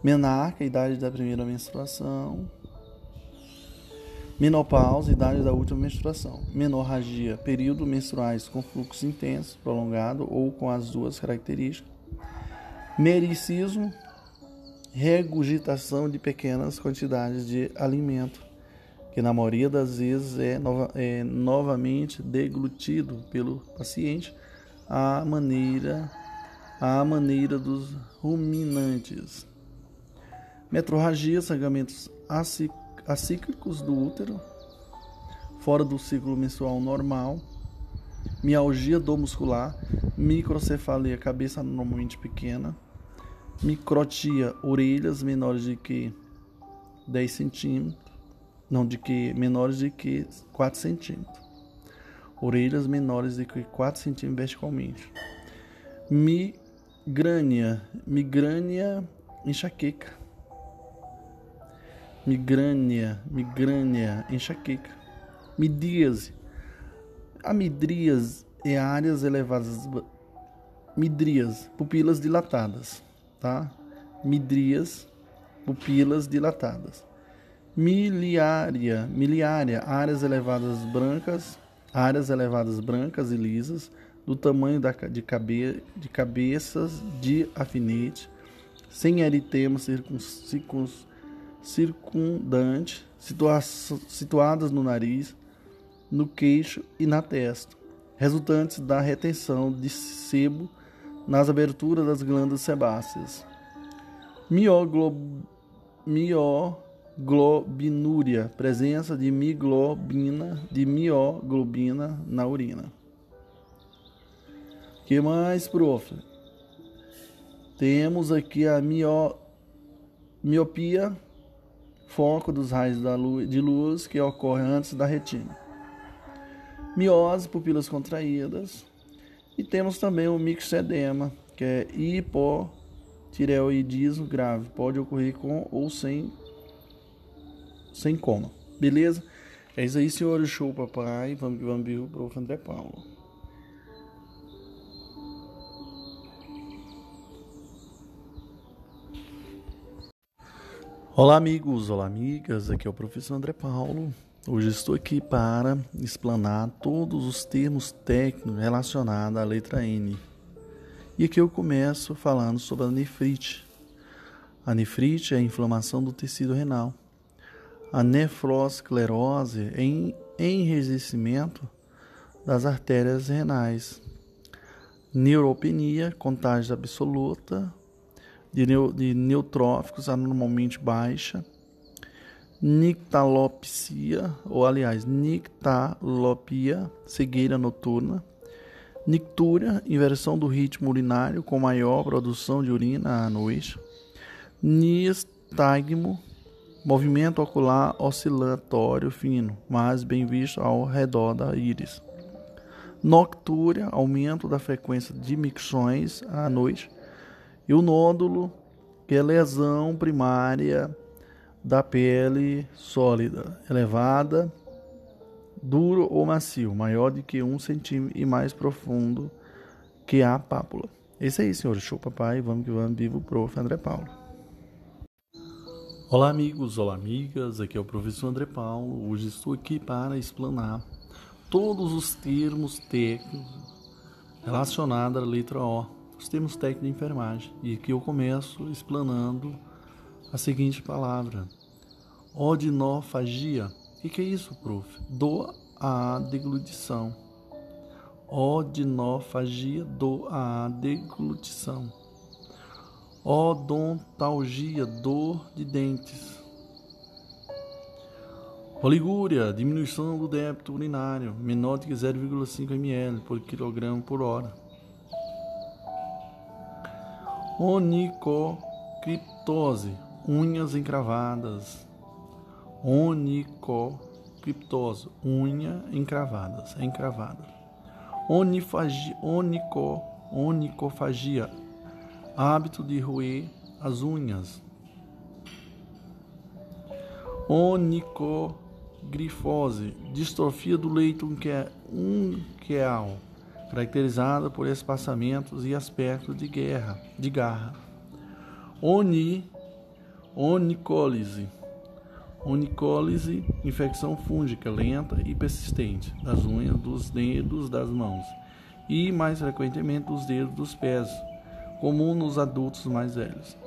Menarca, idade da primeira menstruação. Menopausa, idade da última menstruação. Menorragia, período menstruais com fluxo intenso, prolongado ou com as duas características. Mericismo, regurgitação de pequenas quantidades de alimento que na maioria das vezes é, nova, é novamente deglutido pelo paciente à maneira, à maneira dos ruminantes. Metrorragia, sangamentos acíclicos do útero, fora do ciclo menstrual normal, mialgia do muscular, microcefalia, cabeça normalmente pequena, microtia, orelhas menores de que 10 centímetros, não de que menores de que 4 centímetros. Orelhas menores de que 4 centímetros verticalmente. Migrânia. Migrânia enxaqueca. Migrânia, migrânia, enxaqueca. Midríase. A midríase é áreas elevadas. Midrias, pupilas dilatadas, tá? Midrias, pupilas dilatadas. Miliária, miliária, áreas elevadas brancas, áreas elevadas brancas e lisas, do tamanho da, de, cabe, de cabeças de afinete, sem eritema circuns, circundante, situa situadas no nariz, no queixo e na testa, resultantes da retenção de sebo nas aberturas das glândulas sebáceas. Mioglob... Mioglobinúria, presença de miglobina, de mioglobina na urina. que mais, prof? Temos aqui a mio... miopia, foco dos raios luz, de luz que ocorre antes da retina. Miose, pupilas contraídas. E temos também o mixedema, que é hipotireoidismo grave. Pode ocorrer com ou sem, sem coma. Beleza? É isso aí, senhor. Show, papai. Vamos que vamos, viu, prof. André Paulo. Olá, amigos, olá, amigas. Aqui é o professor André Paulo. Hoje estou aqui para explanar todos os termos técnicos relacionados à letra N. E aqui eu começo falando sobre a nefrite. A nefrite é a inflamação do tecido renal. A nefrosclerose é enrijecimento das artérias renais. Neuropenia, contagem absoluta de, neutróficos anormalmente baixa, nictalopsia, ou aliás, nictalopia, cegueira noturna, nictúria, inversão do ritmo urinário com maior produção de urina à noite, nistagmo, movimento ocular oscilatório fino, mas bem visto ao redor da íris. Noctúria, aumento da frequência de micções à noite, e o nódulo, que é lesão primária da pele sólida, elevada, duro ou macio, maior de que um centímetro e mais profundo que a pápula. Esse aí, senhor. Show, papai. Vamos que vamos. Vivo, prof. André Paulo. Olá, amigos. Olá, amigas. Aqui é o professor André Paulo. Hoje estou aqui para explanar todos os termos técnicos relacionados à letra O os termos técnicos de enfermagem. E aqui eu começo explanando a seguinte palavra: odinofagia. O que, é isso, prof? Do a deglutição. Odinofagia do a deglutição. Odontalgia, dor de dentes. Oligúria, diminuição do débito urinário, menor de 0,5 ml por quilograma por hora. Onicocriptose, unhas encravadas. Onicocriptose, unha encravadas, encravada. Onifagia, onico, onicofagia, hábito de roer as unhas. Onicogrifose, distrofia do leito unqueal caracterizada por espaçamentos e aspectos de guerra, de garra. Oni, onicólise. Onicólise, infecção fúngica lenta e persistente das unhas dos dedos das mãos e, mais frequentemente, dos dedos dos pés, comum nos adultos mais velhos.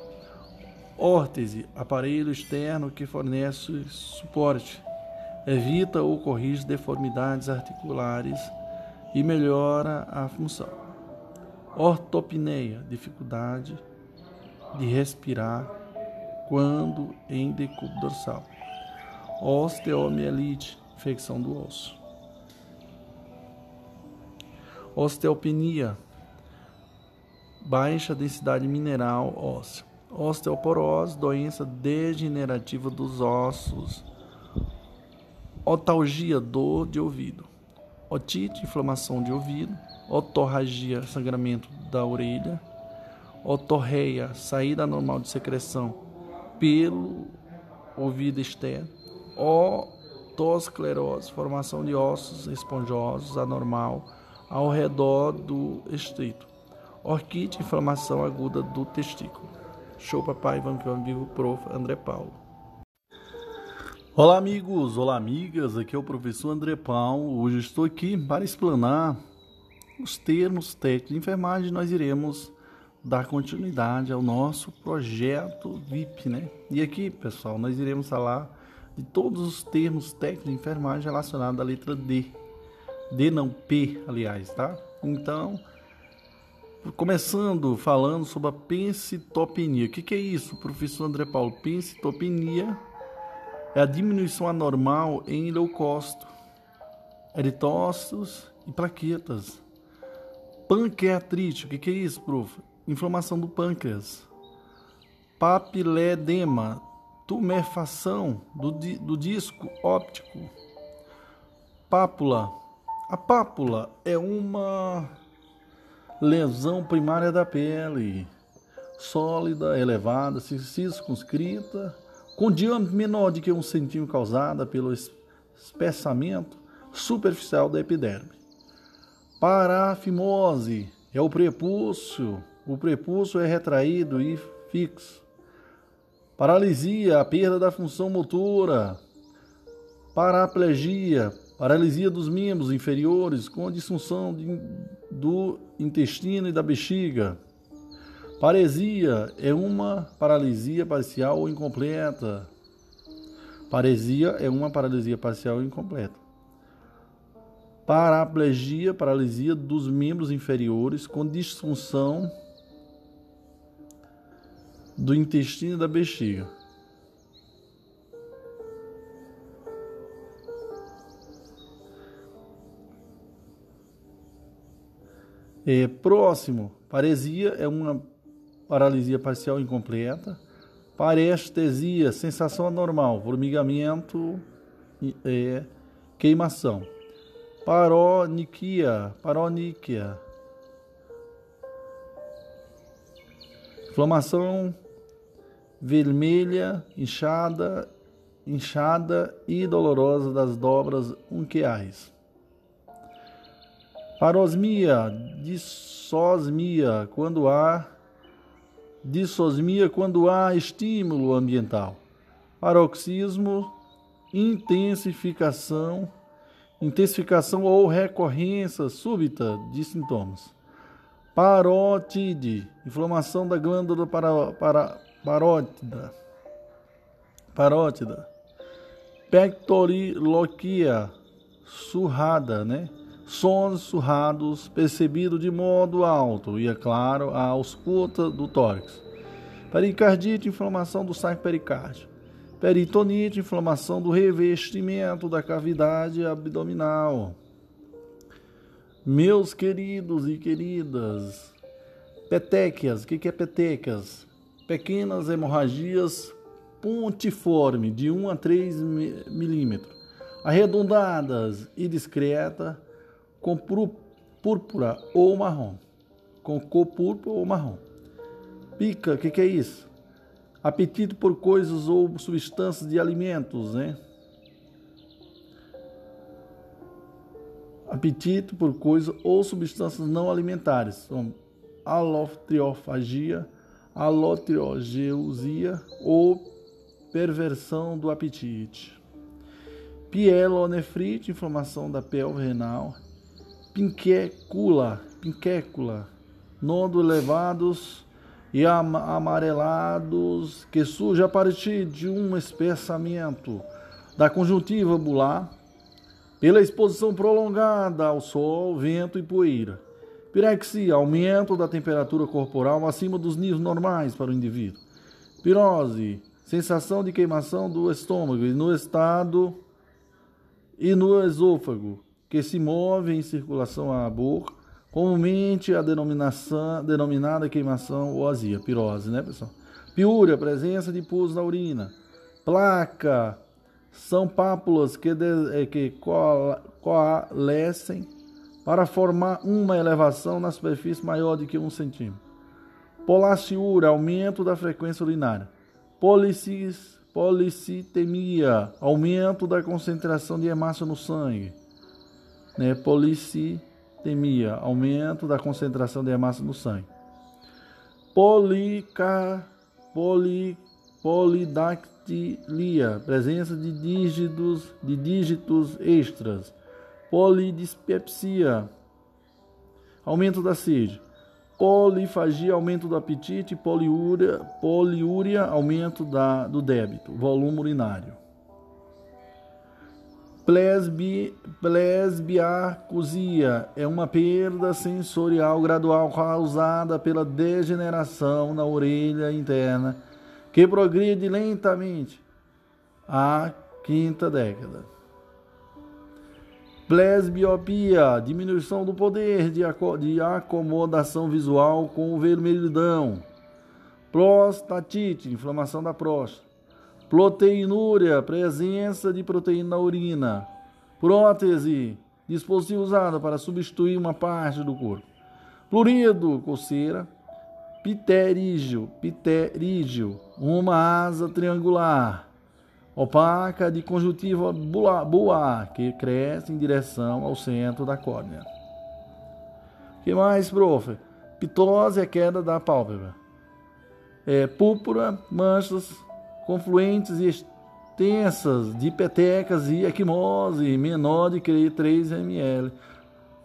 Órtese, aparelho externo que fornece suporte, evita ou corrige deformidades articulares e melhora a função. Ortopneia, dificuldade de respirar quando em decúbito dorsal. Osteomielite, infecção do osso. Osteopenia, baixa densidade mineral óssea. Osteoporose, doença degenerativa dos ossos. Otalgia, dor de ouvido otite, inflamação de ouvido, otorragia, sangramento da orelha, otorreia, saída normal de secreção pelo ouvido externo, otosclerose, formação de ossos esponjosos anormal ao redor do estrito, orquite, inflamação aguda do testículo. Show papai, vamos que vamos vivo, prof. André Paulo. Olá amigos, olá amigas, aqui é o professor André Paulo. Hoje estou aqui para explanar os termos técnicos de enfermagem. Nós iremos dar continuidade ao nosso projeto VIP, né? E aqui, pessoal, nós iremos falar de todos os termos técnicos de enfermagem relacionados à letra D. D não P, aliás, tá? Então, Começando falando sobre a pensitopenia. O que, que é isso, professor André Paulo? Pensitopenia é a diminuição anormal em leucócito, eritócitos e plaquetas. Pancreatrite, o que, que é isso, prof? Inflamação do pâncreas. Papiledema, tumefação do, do disco óptico. Pápula. A pápula é uma lesão primária da pele, sólida, elevada, circunscrita, com diâmetro menor de que um centímetro causada pelo espessamento superficial da epiderme. Parafimose é o prepúcio, o prepúcio é retraído e fixo. Paralisia, a perda da função motora. Paraplegia, paralisia dos membros inferiores com disfunção de, do intestino e da bexiga. Paresia é uma paralisia parcial ou incompleta. Paresia é uma paralisia parcial ou incompleta. Paraplegia, paralisia dos membros inferiores com disfunção do intestino e da bexiga. É, próximo, paresia é uma paralisia parcial incompleta. Parestesia, sensação anormal, formigamento, é, queimação. Paroniquia, paroníquia. Inflamação vermelha, inchada, inchada e dolorosa das dobras unquiais. Parosmia, dissosmia, quando há dissosmia quando há estímulo ambiental. Paroxismo, intensificação, intensificação ou recorrência súbita de sintomas. Parótide, inflamação da glândula para, para, parótida. Parótida. Pectoriloquia, surrada, né? sons surrados percebido de modo alto e, é claro, a ausculta do tórax. Pericardite, inflamação do saco pericárdio. Peritonite, inflamação do revestimento da cavidade abdominal. Meus queridos e queridas, petequias, o que é petequias? Pequenas hemorragias pontiforme de 1 a 3 milímetros, arredondadas e discretas, com púrpura ou marrom. Com cor púrpura ou marrom. Pica, o que, que é isso? Apetite por coisas ou substâncias de alimentos, né? Apetite por coisas ou substâncias não alimentares. São alotriofagia, alotriogeusia ou perversão do apetite. Pielonefrite, inflamação da pelve renal, pinquécula, pinquécula, nódulos elevados e amarelados que surge a partir de um espessamento da conjuntiva bular pela exposição prolongada ao sol, vento e poeira. Pirexia, aumento da temperatura corporal acima dos níveis normais para o indivíduo. Pirose, sensação de queimação do estômago e no estado e no esôfago que se move em circulação à boca, comumente a denominação, denominada queimação ou azia, pirose, né, pessoal? Piúria, presença de pus na urina. Placa, são pápulas que, de, eh, que coalescem para formar uma elevação na superfície maior de que um centímetro. Polaciúria, aumento da frequência urinária. Policis, policitemia, aumento da concentração de hemácia no sangue. Né? Policitemia, aumento da concentração de hemácia no sangue. Polica, poli, polidactilia, presença de dígitos, de dígitos extras. Polidispepsia, aumento da sede polifagia, aumento do apetite, poliúria, poliúria aumento da, do débito, volume urinário. Plesbi, plesbiacusia é uma perda sensorial gradual causada pela degeneração na orelha interna que progride lentamente à quinta década. Presbiopia, diminuição do poder de, acomodação visual com o vermelhidão. Prostatite, inflamação da próstata. Proteinúria, presença de proteína na urina. Prótese, dispositivo usado para substituir uma parte do corpo. Plurido, coceira. Pterígio, pterígio, uma asa triangular opaca de conjuntiva boa, que cresce em direção ao centro da córnea. que mais, prof? Pitose é queda da pálpebra. É, púrpura, manchas confluentes e extensas de petecas e equimose menor de 3 ml.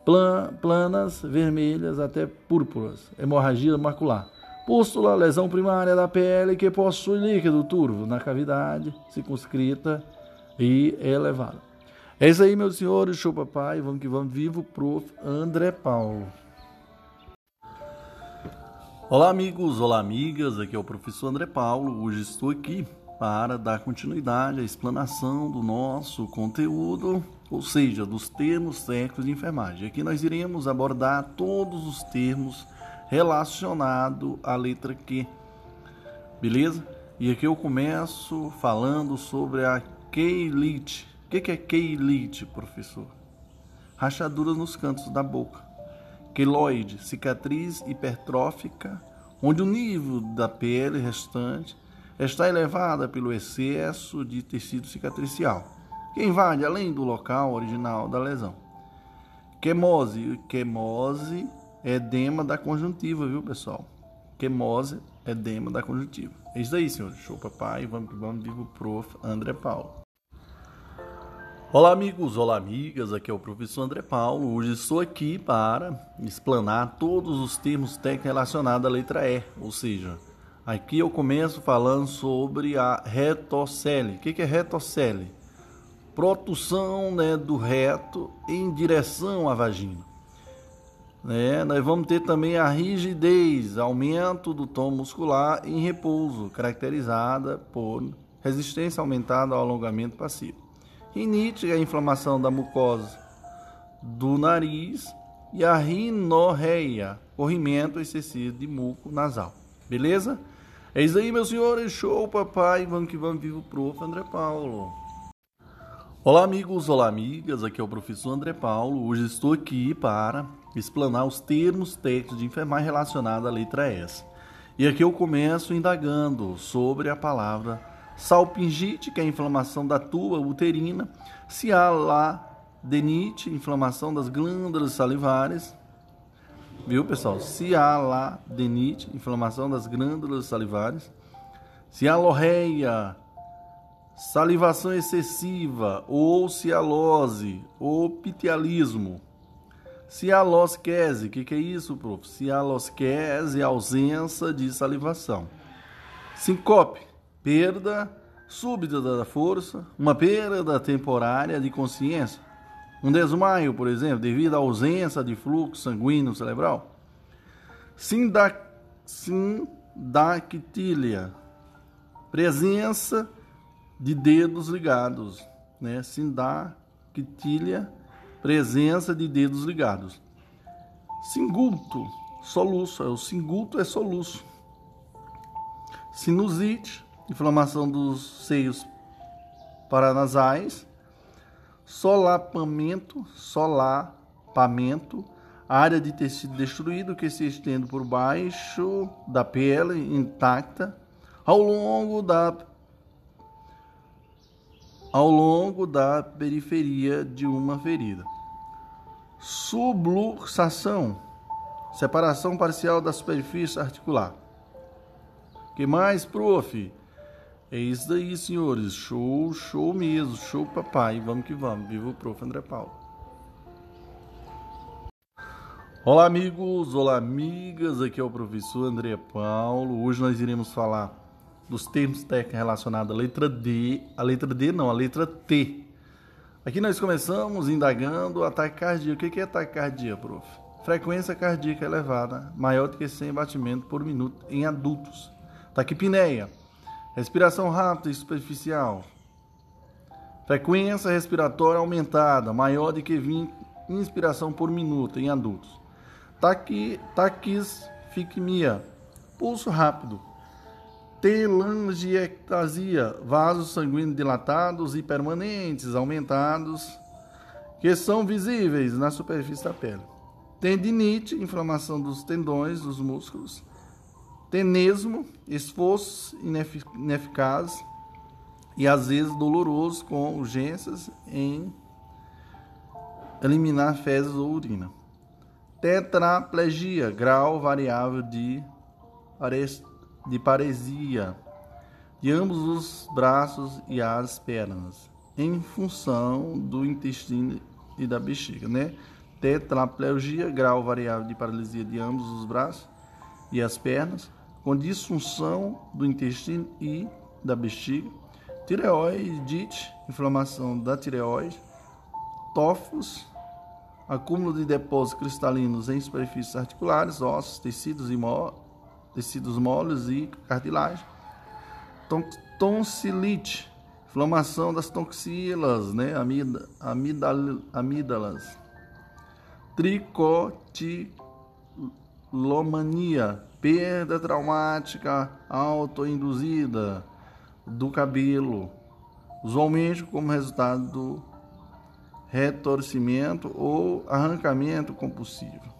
Plan, planas, vermelhas até púrpuras. Hemorragia macular. Pústula, lesão primária da pele que possui líquido turvo na cavidade circunscrita e elevada. É isso aí, meus senhores. Show papai. Vamos que vamos. Vivo, prof. André Paulo. Olá, amigos. Olá, amigas. Aqui é o professor André Paulo. Hoje estou aqui para dar continuidade à explanação do nosso conteúdo, ou seja, dos termos técnicos de enfermagem. Aqui nós iremos abordar todos os termos relacionado à letra Q. Beleza? E aqui eu começo falando sobre a keilite. O que é keilite, professor? Rachaduras nos cantos da boca. Queloide, cicatriz hipertrófica, onde o nível da pele restante está elevada pelo excesso de tecido cicatricial, que invade além do local original da lesão. Quemose, quemose edema da conjuntiva, viu, pessoal? Quemose, edema da conjuntiva. É isso aí, senhores. Show, papai. Vamos que vamos, vivo prof. André Paulo. Olá, amigos. Olá, amigas. Aqui é o professor André Paulo. Hoje estou aqui para explanar todos os termos técnicos relacionados à letra E, ou seja, aqui eu começo falando sobre a retocele. O que é retocele? Protução né, do reto em direção à vagina. Né? Nós vamos ter também a rigidez, aumento do tom muscular em repouso, caracterizada por resistência aumentada ao alongamento passivo. Rinite a inflamação da mucosa do nariz e a rinorreia, corrimento excessivo de muco nasal. Beleza? É isso aí, meus senhores. Show, papai. Vamos que vamos, vivo, prof. André Paulo. Olá, amigos. Olá, amigas. Aqui é o professor André Paulo. Hoje estou aqui para explanar os termos técnicos de enfermagem relacionados à letra S. E aqui eu começo indagando sobre a palavra salpingite, que é a inflamação da tuba uterina, cialadenite, inflamação das glândulas salivares, viu pessoal? Cialadenite, inflamação das glândulas salivares, cialorreia, salivação excessiva, ou cialose, ou pitialismo, Cialosquese, o que, que é isso, prof? Cialosquese, ausência de salivação. Sincope, perda súbita da força, uma perda temporária de consciência. Um desmaio, por exemplo, devido à ausência de fluxo sanguíneo cerebral. Sindac sindactília, presença de dedos ligados, né? Sindactília, presença de dedos ligados. Singulto, soluço, é o singulto é soluço. Sinusite, inflamação dos seios paranasais. Solapamento, solapamento, área de tecido destruído que se estende por baixo da pele intacta ao longo da ao longo da periferia de uma ferida. Subluxação, separação parcial da superfície articular. Que mais, prof? É isso daí, senhores. Show, show mesmo, show papai. Vamos que vamos. Viva o prof. André Paulo. Olá, amigos, olá, amigas. Aqui é o professor André Paulo. Hoje nós iremos falar dos termos técnicos relacionados à letra D. A letra D não, a letra T. Aqui nós começamos indagando ataque cardíaco. O que é ataque cardíaco, prof? Frequência cardíaca elevada, maior do que 100 batimentos por minuto em adultos. Taquipneia, respiração rápida e superficial. Frequência respiratória aumentada, maior do que 20 inspiração por minuto em adultos. Taqui, taquisficmia, pulso rápido, telangiectasia, vasos sanguíneos dilatados e permanentes, aumentados, que são visíveis na superfície da pele. Tendinite, inflamação dos tendões, dos músculos. Tenesmo, esforço ineficaz e às vezes doloroso com urgências em eliminar fezes ou urina. Tetraplegia, grau variável de, de paresia de ambos os braços e as pernas, em função do intestino e da bexiga, né? Tetraplegia, grau variável de paralisia de ambos os braços e as pernas, com disfunção do intestino e da bexiga. Tireoidite, inflamação da tireoide. Tófus, acúmulo de depósitos cristalinos em superfícies articulares, ossos, tecidos, e tecidos moles e cartilagem. Tonsilite, inflamação das toxilas, né? Amida, amidal. Tricotilomania, perda traumática autoinduzida do cabelo, usualmente como resultado do retorcimento ou arrancamento compulsivo.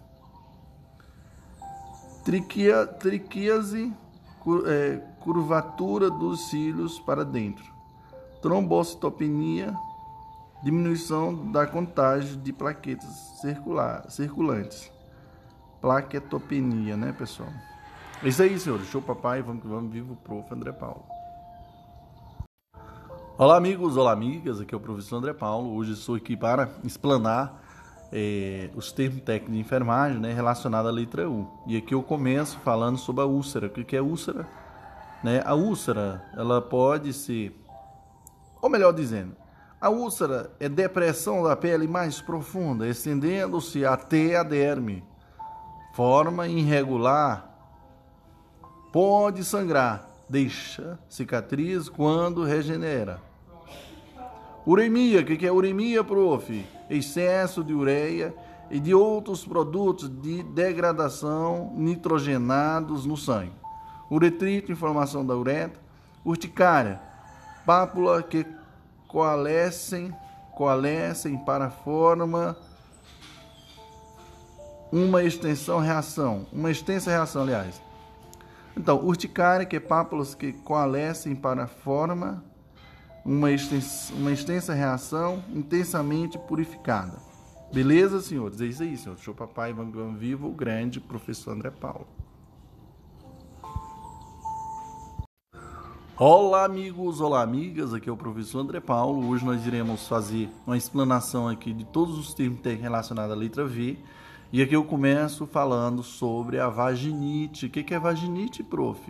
Triquia, triquíase, é, curvatura dos cílios para dentro. Trombocitopenia, diminuição da contagem de plaquetas circular, circulantes. Plaquetopenia, né, pessoal? É isso aí, senhores. Show papai, vamos que vamos, vivo o prof. André Paulo. Olá, amigos, olá, amigas. Aqui é o professor André Paulo. Hoje estou aqui para explanar é, os termos técnicos de enfermagem né, relacionados à letra U. E aqui eu começo falando sobre a úlcera. O que é úlcera? Né? A úlcera, ela pode ser, ou melhor dizendo, a úlcera é depressão da pele mais profunda, estendendo-se até a derme. Forma irregular, pode sangrar, deixa cicatriz quando regenera. Uremia, o que, que é uremia, prof? Excesso de ureia e de outros produtos de degradação nitrogenados no sangue. Uretrite, inflamação da uretra. Urticária, pápula que coalescem, coalescem para forma uma extensão reação, uma extensa reação, aliás. Então, urticária, que é pápulas que coalescem para forma uma extensa, uma extensa reação intensamente purificada. Beleza, senhores? É isso aí, senhores. Show papai, vamos vivo, o grande professor André Paulo. Olá, amigos, olá, amigas. Aqui é o professor André Paulo. Hoje nós iremos fazer uma explanação aqui de todos os termos relacionados à letra V. E aqui eu começo falando sobre a vaginite. O que é vaginite, prof?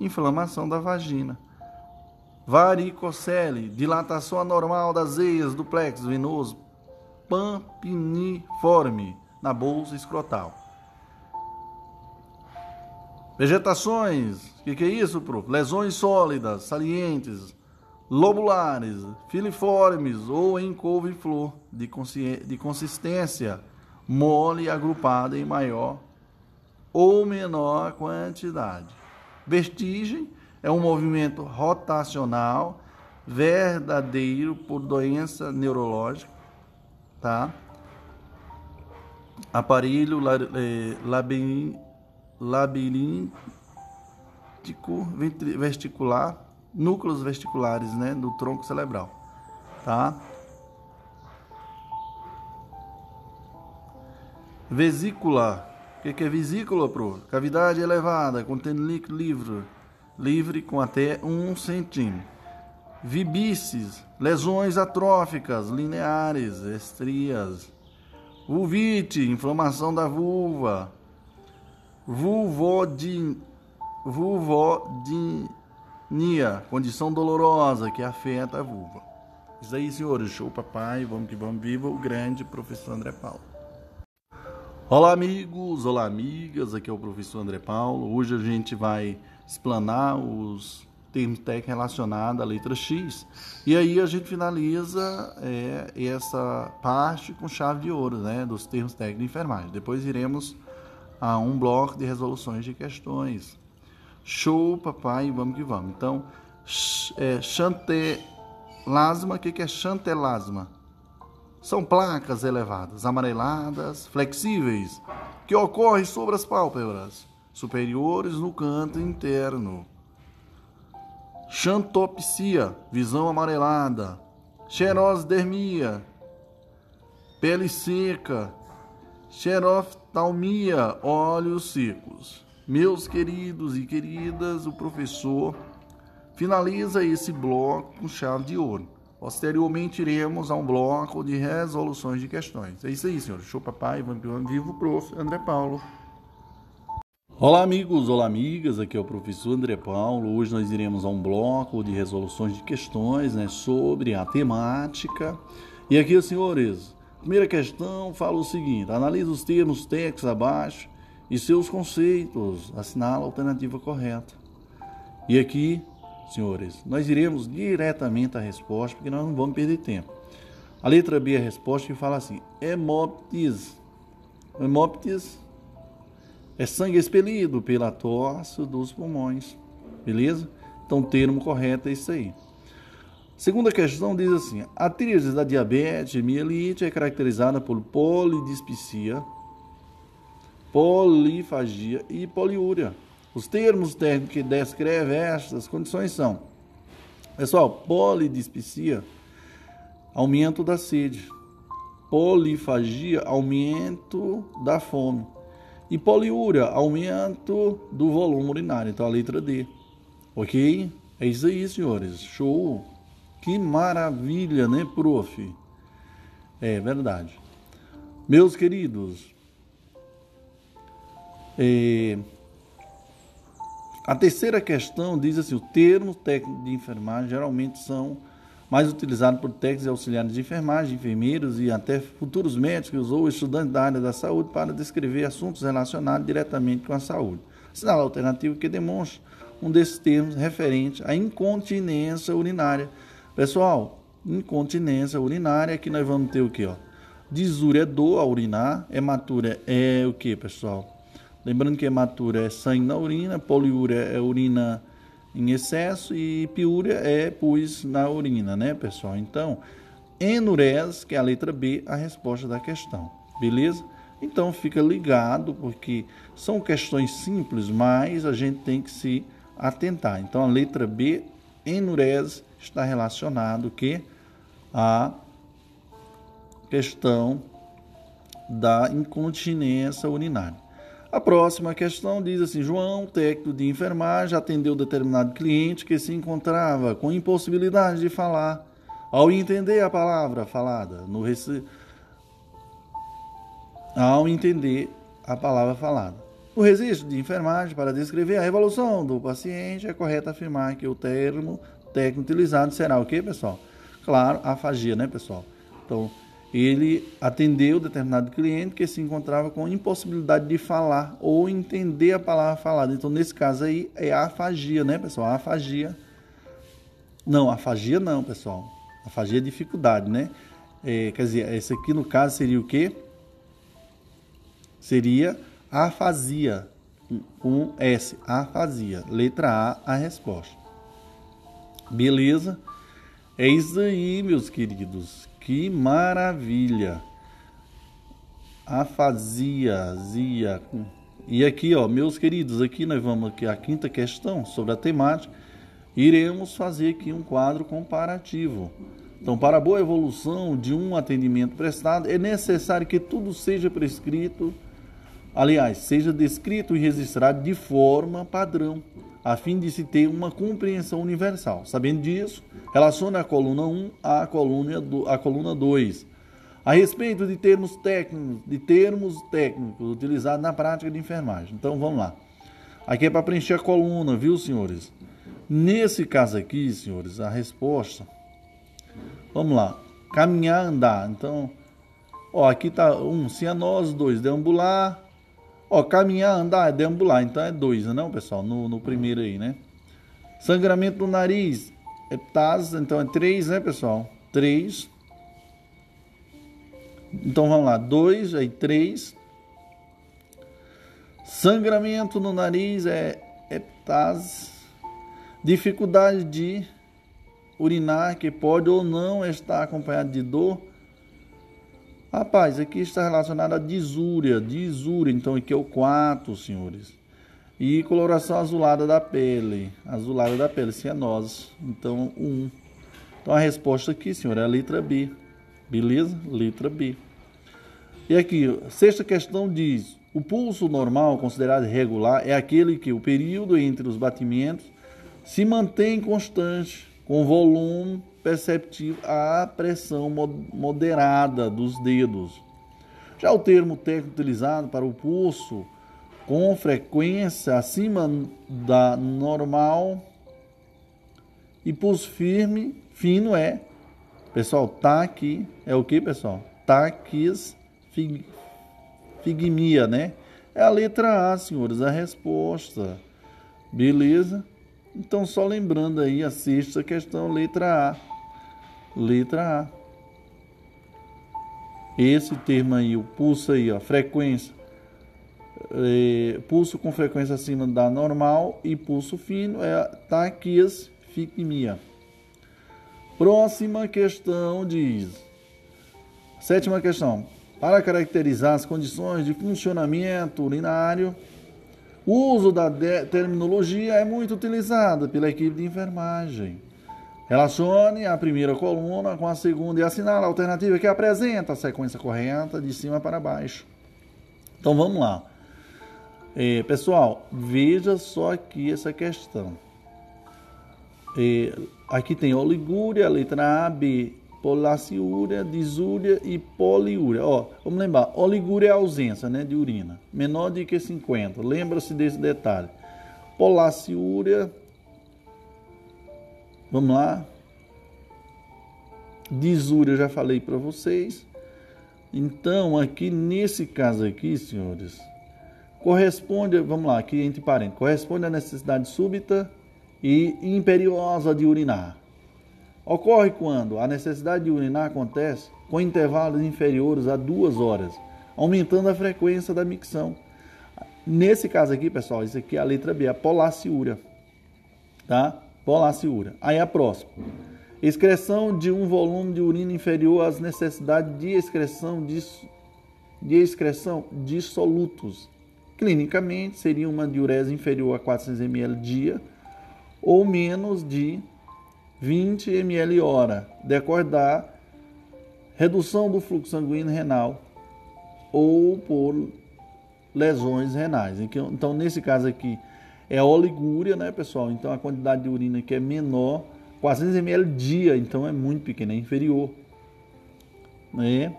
Inflamação da vagina varicocele, dilatação anormal das veias do plexo venoso pampiniforme na bolsa escrotal. Vegetações, o que, que, é isso, prof? Lesões sólidas, salientes, lobulares, filiformes ou em couve-flor, de, de consistência mole agrupada em maior ou menor quantidade. Vestigem é um movimento rotacional verdadeiro por doença neurológica, tá? aparelho é, labiríntico vestibular, núcleos vesticulares, né, do tronco cerebral, tá? Vesícula. O que é vesícula, pro? Cavidade elevada, contendo líquido livre, livre com até um centímetro. Vibices, lesões atróficas, lineares, estrias. Vulvite, inflamação da vulva. Vulvodin, vulvodinia, condição dolorosa que afeta a vulva. Isso aí, senhores. Show, papai. Vamos que vamos. Viva o grande professor André Paulo. Olá, amigos. Olá, amigas. Aqui é o professor André Paulo. Hoje a gente vai explanar os termos técnicos relacionados à letra X. E aí a gente finaliza é, essa parte com chave de ouro, né? Dos termos técnicos de enfermagem. Depois iremos a um bloco de resoluções de questões. Show, papai. Vamos que vamos. Então, é, chantelasma. O que é chantelasma? São placas elevadas, amareladas, flexíveis, que ocorrem sobre as pálpebras superiores no canto interno. Xantopsia, visão amarelada. Xerosdermia, pele seca. Xeroftalmia, olhos secos. Meus queridos e queridas, o professor finaliza esse bloco com chave de ouro. Posteriormente, iremos a um bloco de resoluções de questões. É isso aí, senhor. Show papai, vamos vivo, prof. André Paulo. Olá, amigos, olá, amigas. Aqui é o professor André Paulo. Hoje nós iremos a um bloco de resoluções de questões né, sobre a temática. E aqui, senhores, primeira questão fala o seguinte: analisa os termos técnicos abaixo e seus conceitos. Assinala a alternativa correta. E aqui, senhores, nós iremos diretamente à resposta, porque nós não vamos perder tempo. A letra B é a resposta que fala assim: hemoptis. Hemoptis é sangue expelido pela tosse dos pulmões. Beleza? Então, termo correto é isso aí. Segunda questão diz assim: a tríade da diabetes mielite é caracterizada por polidispsia, polifagia e poliúria. Os termos técnicos que descrevem estas condições são: pessoal, polidispsia, aumento da sede, polifagia, aumento da fome, e poliúria, aumento do volume urinário. Então a letra D. Ok? É isso aí, senhores. Show! Que maravilha, né, prof? É verdade. Meus queridos, é, a terceira questão diz assim: o termo técnico de enfermagem geralmente são mais utilizados por técnicos e auxiliares de enfermagem, enfermeiros e até futuros médicos ou estudantes da área da saúde para descrever assuntos relacionados diretamente com a saúde. Sinal alternativo que demonstra um desses termos referente à incontinência urinária. Pessoal, incontinência urinária, aqui nós vamos ter o que? Disúria é dor a urinar, hematura é o que, pessoal? Lembrando que hematura é sangue na urina, poliúria é urina em excesso e piúria é pus na urina, né, pessoal? Então, enurese, que é a letra B, a resposta da questão. Beleza? Então, fica ligado, porque são questões simples, mas a gente tem que se atentar. Então, a letra B, enurese, está relacionado que a questão da incontinência urinária. A próxima questão diz assim: João, técnico de enfermagem, atendeu determinado cliente que se encontrava com impossibilidade de falar. Ao entender a palavra falada, no rece... ao entender a palavra falada. No registro de enfermagem, para descrever a evolução do paciente, é correto afirmar que o termo técnico utilizado será o que, pessoal? Claro, afagia, né, pessoal? Então, ele atendeu determinado cliente que se encontrava com impossibilidade de falar ou entender a palavra falada. Então, nesse caso aí, é afagia, né, pessoal? Afagia. Não, afagia não, pessoal. Afagia é dificuldade, né? É, quer dizer, esse aqui no caso seria o quê? Seria afasia, com S, afasia. Letra A, a resposta. Beleza? É isso aí, meus queridos. Que maravilha! Afasia, zia. E aqui, ó, meus queridos, aqui nós vamos aqui a quinta questão sobre a temática. Iremos fazer aqui um quadro comparativo. Então, para a boa evolução de um atendimento prestado, é necessário que tudo seja prescrito, aliás, seja descrito e registrado de forma padrão, a fim de se ter uma compreensão universal. Sabendo disso, relacione a coluna 1 à coluna, à coluna 2 a respeito de termos técnicos, de termos técnicos utilizados na prática de enfermagem. Então vamos lá. Aqui é para preencher a coluna, viu, senhores? Nesse caso aqui, senhores, a resposta. Vamos lá. Caminhar, andar. Então, ó, aqui tá um, cianose, dois, deambular. Ó, caminhar, andar é deambular, então é dois, não, pessoal? No, no primeiro aí, né? Sangramento do nariz, heptase, então é três, né, pessoal? Três. Então vamos lá, dois, aí três. Sangramento no nariz é heptase. Dificuldade de urinar que pode ou não estar acompanhado de dor. Rapaz, aqui está relacionado a disúria, disúria, então aqui é o 4, senhores. E coloração azulada da pele, azulada da pele, cianose, então 1. Um. Então a resposta aqui, senhor, é a letra B. Beleza? Letra B. E aqui, sexta questão diz: o pulso normal, considerado regular, é aquele que o período entre os batimentos se mantém constante, com volume perceptível à pressão moderada dos dedos. Já o termo técnico utilizado para o pulso com frequência acima da normal e pulso firme, fino é Pessoal, tá aqui. É o que, pessoal? Taquis fig, figmia, né? É a letra A, senhores, a resposta. Beleza? Então, só lembrando aí a sexta questão, letra A. Letra A. Esse termo aí, o pulso aí, ó, frequência. É, pulso com frequência acima da normal e pulso fino é a taquiasfigmia. Próxima questão diz. Sétima questão. Para caracterizar as condições de funcionamento urinário, o uso da terminologia é muito utilizado pela equipe de enfermagem. Relacione a primeira coluna com a segunda e assinale a alternativa que apresenta a sequência correta de cima para baixo. Então vamos lá. É, pessoal, veja só aqui essa questão. É, aqui tem oligúria, letra A, B, polaciúria, disúria e poliúria. Ó, vamos lembrar, oligúria é ausência né, de urina, menor de que 50. Lembra-se desse detalhe. Polaciúria, vamos lá. Disúria, já falei para vocês. Então, aqui nesse caso aqui, senhores, corresponde, vamos lá, aqui entre parênteses, corresponde à necessidade súbita e imperiosa de urinar. Ocorre quando a necessidade de urinar acontece com intervalos inferiores a duas horas, aumentando a frequência da micção. Nesse caso aqui, pessoal, isso aqui é a letra B, a polaciúria. Tá? Polaciúria. Aí a próxima. Excreção de um volume de urina inferior às necessidades de excreção de, de excreção de solutos. Clinicamente, seria uma diurese inferior a 400 ml dia ou menos de 20 ml hora, decorre da redução do fluxo sanguíneo renal ou por lesões renais. Então, nesse caso aqui, é oligúria, né, pessoal? Então, a quantidade de urina que é menor, 400 ml dia, então é muito pequena, é inferior. Né?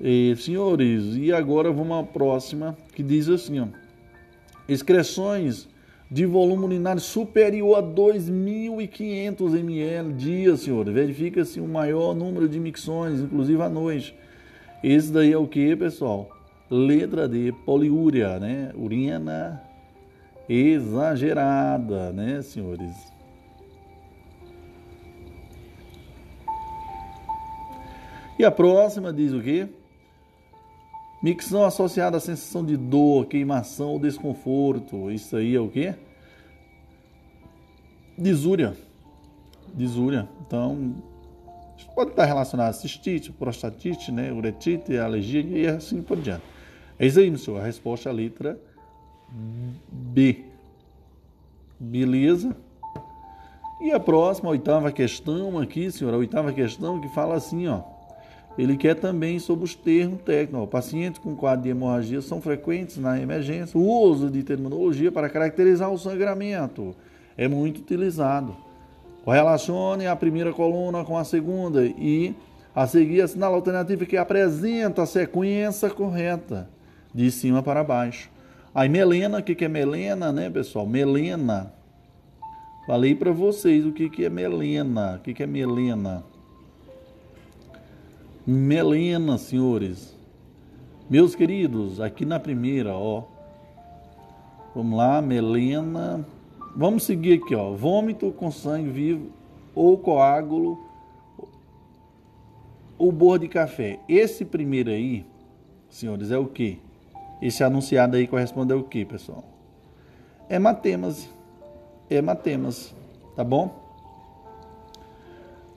E, senhores, e agora vamos à próxima, que diz assim, ó, excreções de volume urinário superior a 2.500 ml dia, senhor. Verifica-se um maior número de micções, inclusive à noite. Esse daí é o que, pessoal? Letra D, poliúria, né? Urina exagerada, né, senhores? E a próxima diz o quê? Micção associada à sensação de dor, queimação ou desconforto. Isso aí é o quê? Disúria. Disúria. Então, Pode estar relacionado a cistite, prostatite, né, uretite, alergia e assim por diante. É isso aí, meu senhor. A resposta é a letra B. Beleza? E a próxima, a oitava questão aqui, senhor, a oitava questão que fala assim, ó. Ele quer também sobre os termos técnicos. Pacientes com quadro de hemorragia são frequentes na emergência. O uso de terminologia para caracterizar o sangramento é muito utilizado. Relacione a primeira coluna com a segunda e a seguir assinala a alternativa que apresenta a sequência correta, de cima para baixo. Aí melena, o que, é melena, né, pessoal? Melena. Falei para vocês o que, que é melena. O que é melena? Melena, senhores. Meus queridos, aqui na primeira, ó. Vamos lá, melena. Vamos seguir aqui, ó. Vômito com sangue vivo ou coágulo ou borra de café. Esse primeiro aí, senhores, é o que? Esse anunciado aí corresponde ao que, pessoal? Hematemas. Hematemas, tá bom?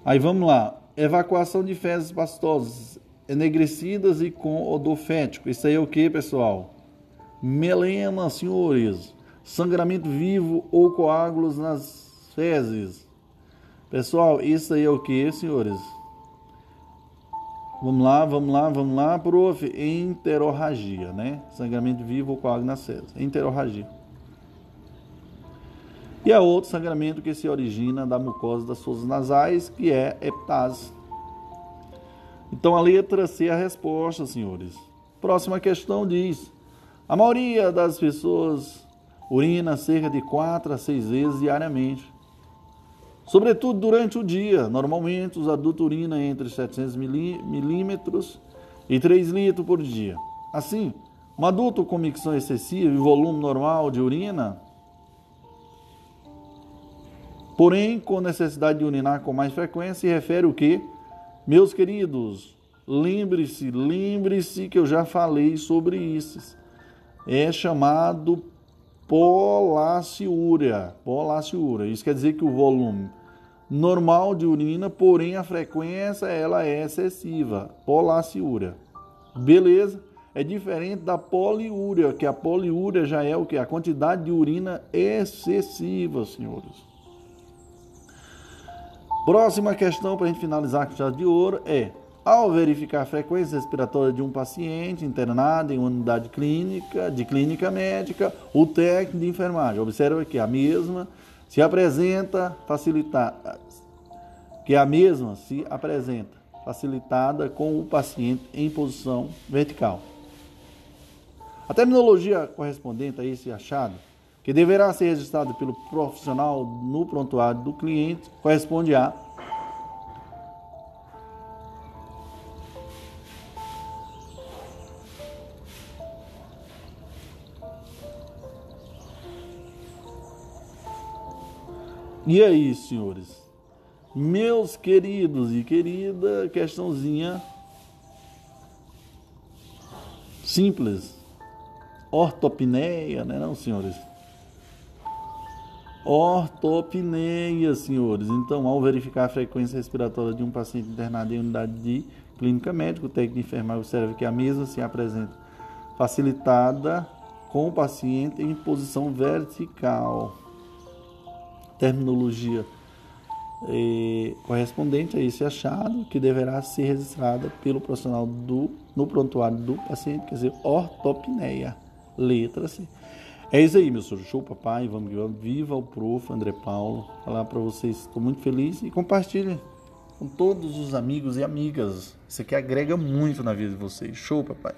Aí vamos lá. Evacuação de fezes pastosas, enegrecidas e com odor fético. Isso aí é o que, pessoal? Melena, senhores. Sangramento vivo ou coágulos nas fezes. Pessoal, isso aí é o que, senhores? Vamos lá, vamos lá, vamos lá, prof. Enterorragia, né? Sangramento vivo ou coágulo nas fezes. Enterorragia. E a outro sangramento que se origina da mucosa das suas nasais, que é heptase. Então a letra C é a resposta, senhores. Próxima questão diz: a maioria das pessoas urina cerca de 4 a 6 vezes diariamente. Sobretudo durante o dia. Normalmente os adultos urinam entre 700 milímetros e 3 litros por dia. Assim, um adulto com micção excessiva e volume normal de urina Porém, com necessidade de urinar com mais frequência, se refere o que? Meus queridos, lembre-se, lembre-se que eu já falei sobre isso. É chamado polaciúria. Polaciúria. Isso quer dizer que o volume normal de urina, porém a frequência ela é excessiva. Polaciúria. Beleza? É diferente da poliúria, que a poliúria já é o que? A quantidade de urina excessiva, senhores. Próxima questão para a gente finalizar com chave de ouro é: ao verificar a frequência respiratória de um paciente internado em unidade clínica, de clínica médica, o técnico de enfermagem observa que a mesma se apresenta facilitada, que a mesma se apresenta facilitada com o paciente em posição vertical. A terminologia correspondente a esse achado que deverá ser registrado pelo profissional no prontuário do cliente, corresponde a E aí, senhores? Meus queridos e querida, questãozinha simples. Ortopneia, né, não, senhores? Ortopneia, senhores. Então, ao verificar a frequência respiratória de um paciente internado em unidade de clínica médica, o técnico de enfermagem observa que a mesma se apresenta facilitada com o paciente em posição vertical. Terminologia eh, correspondente a esse achado, que deverá ser registrada pelo profissional do, no prontuário do paciente, quer dizer, ortopneia. Letra C. É isso aí, meu senhor. Show, papai. Vamos que vamos. Viva o prof. André Paulo. Falar para vocês, estou muito feliz e compartilhe com todos os amigos e amigas. Isso aqui agrega muito na vida de vocês. Show, papai.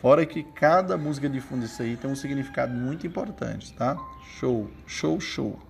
Fora que cada música de fundo isso aí tem um significado muito importante, tá? Show, show, show.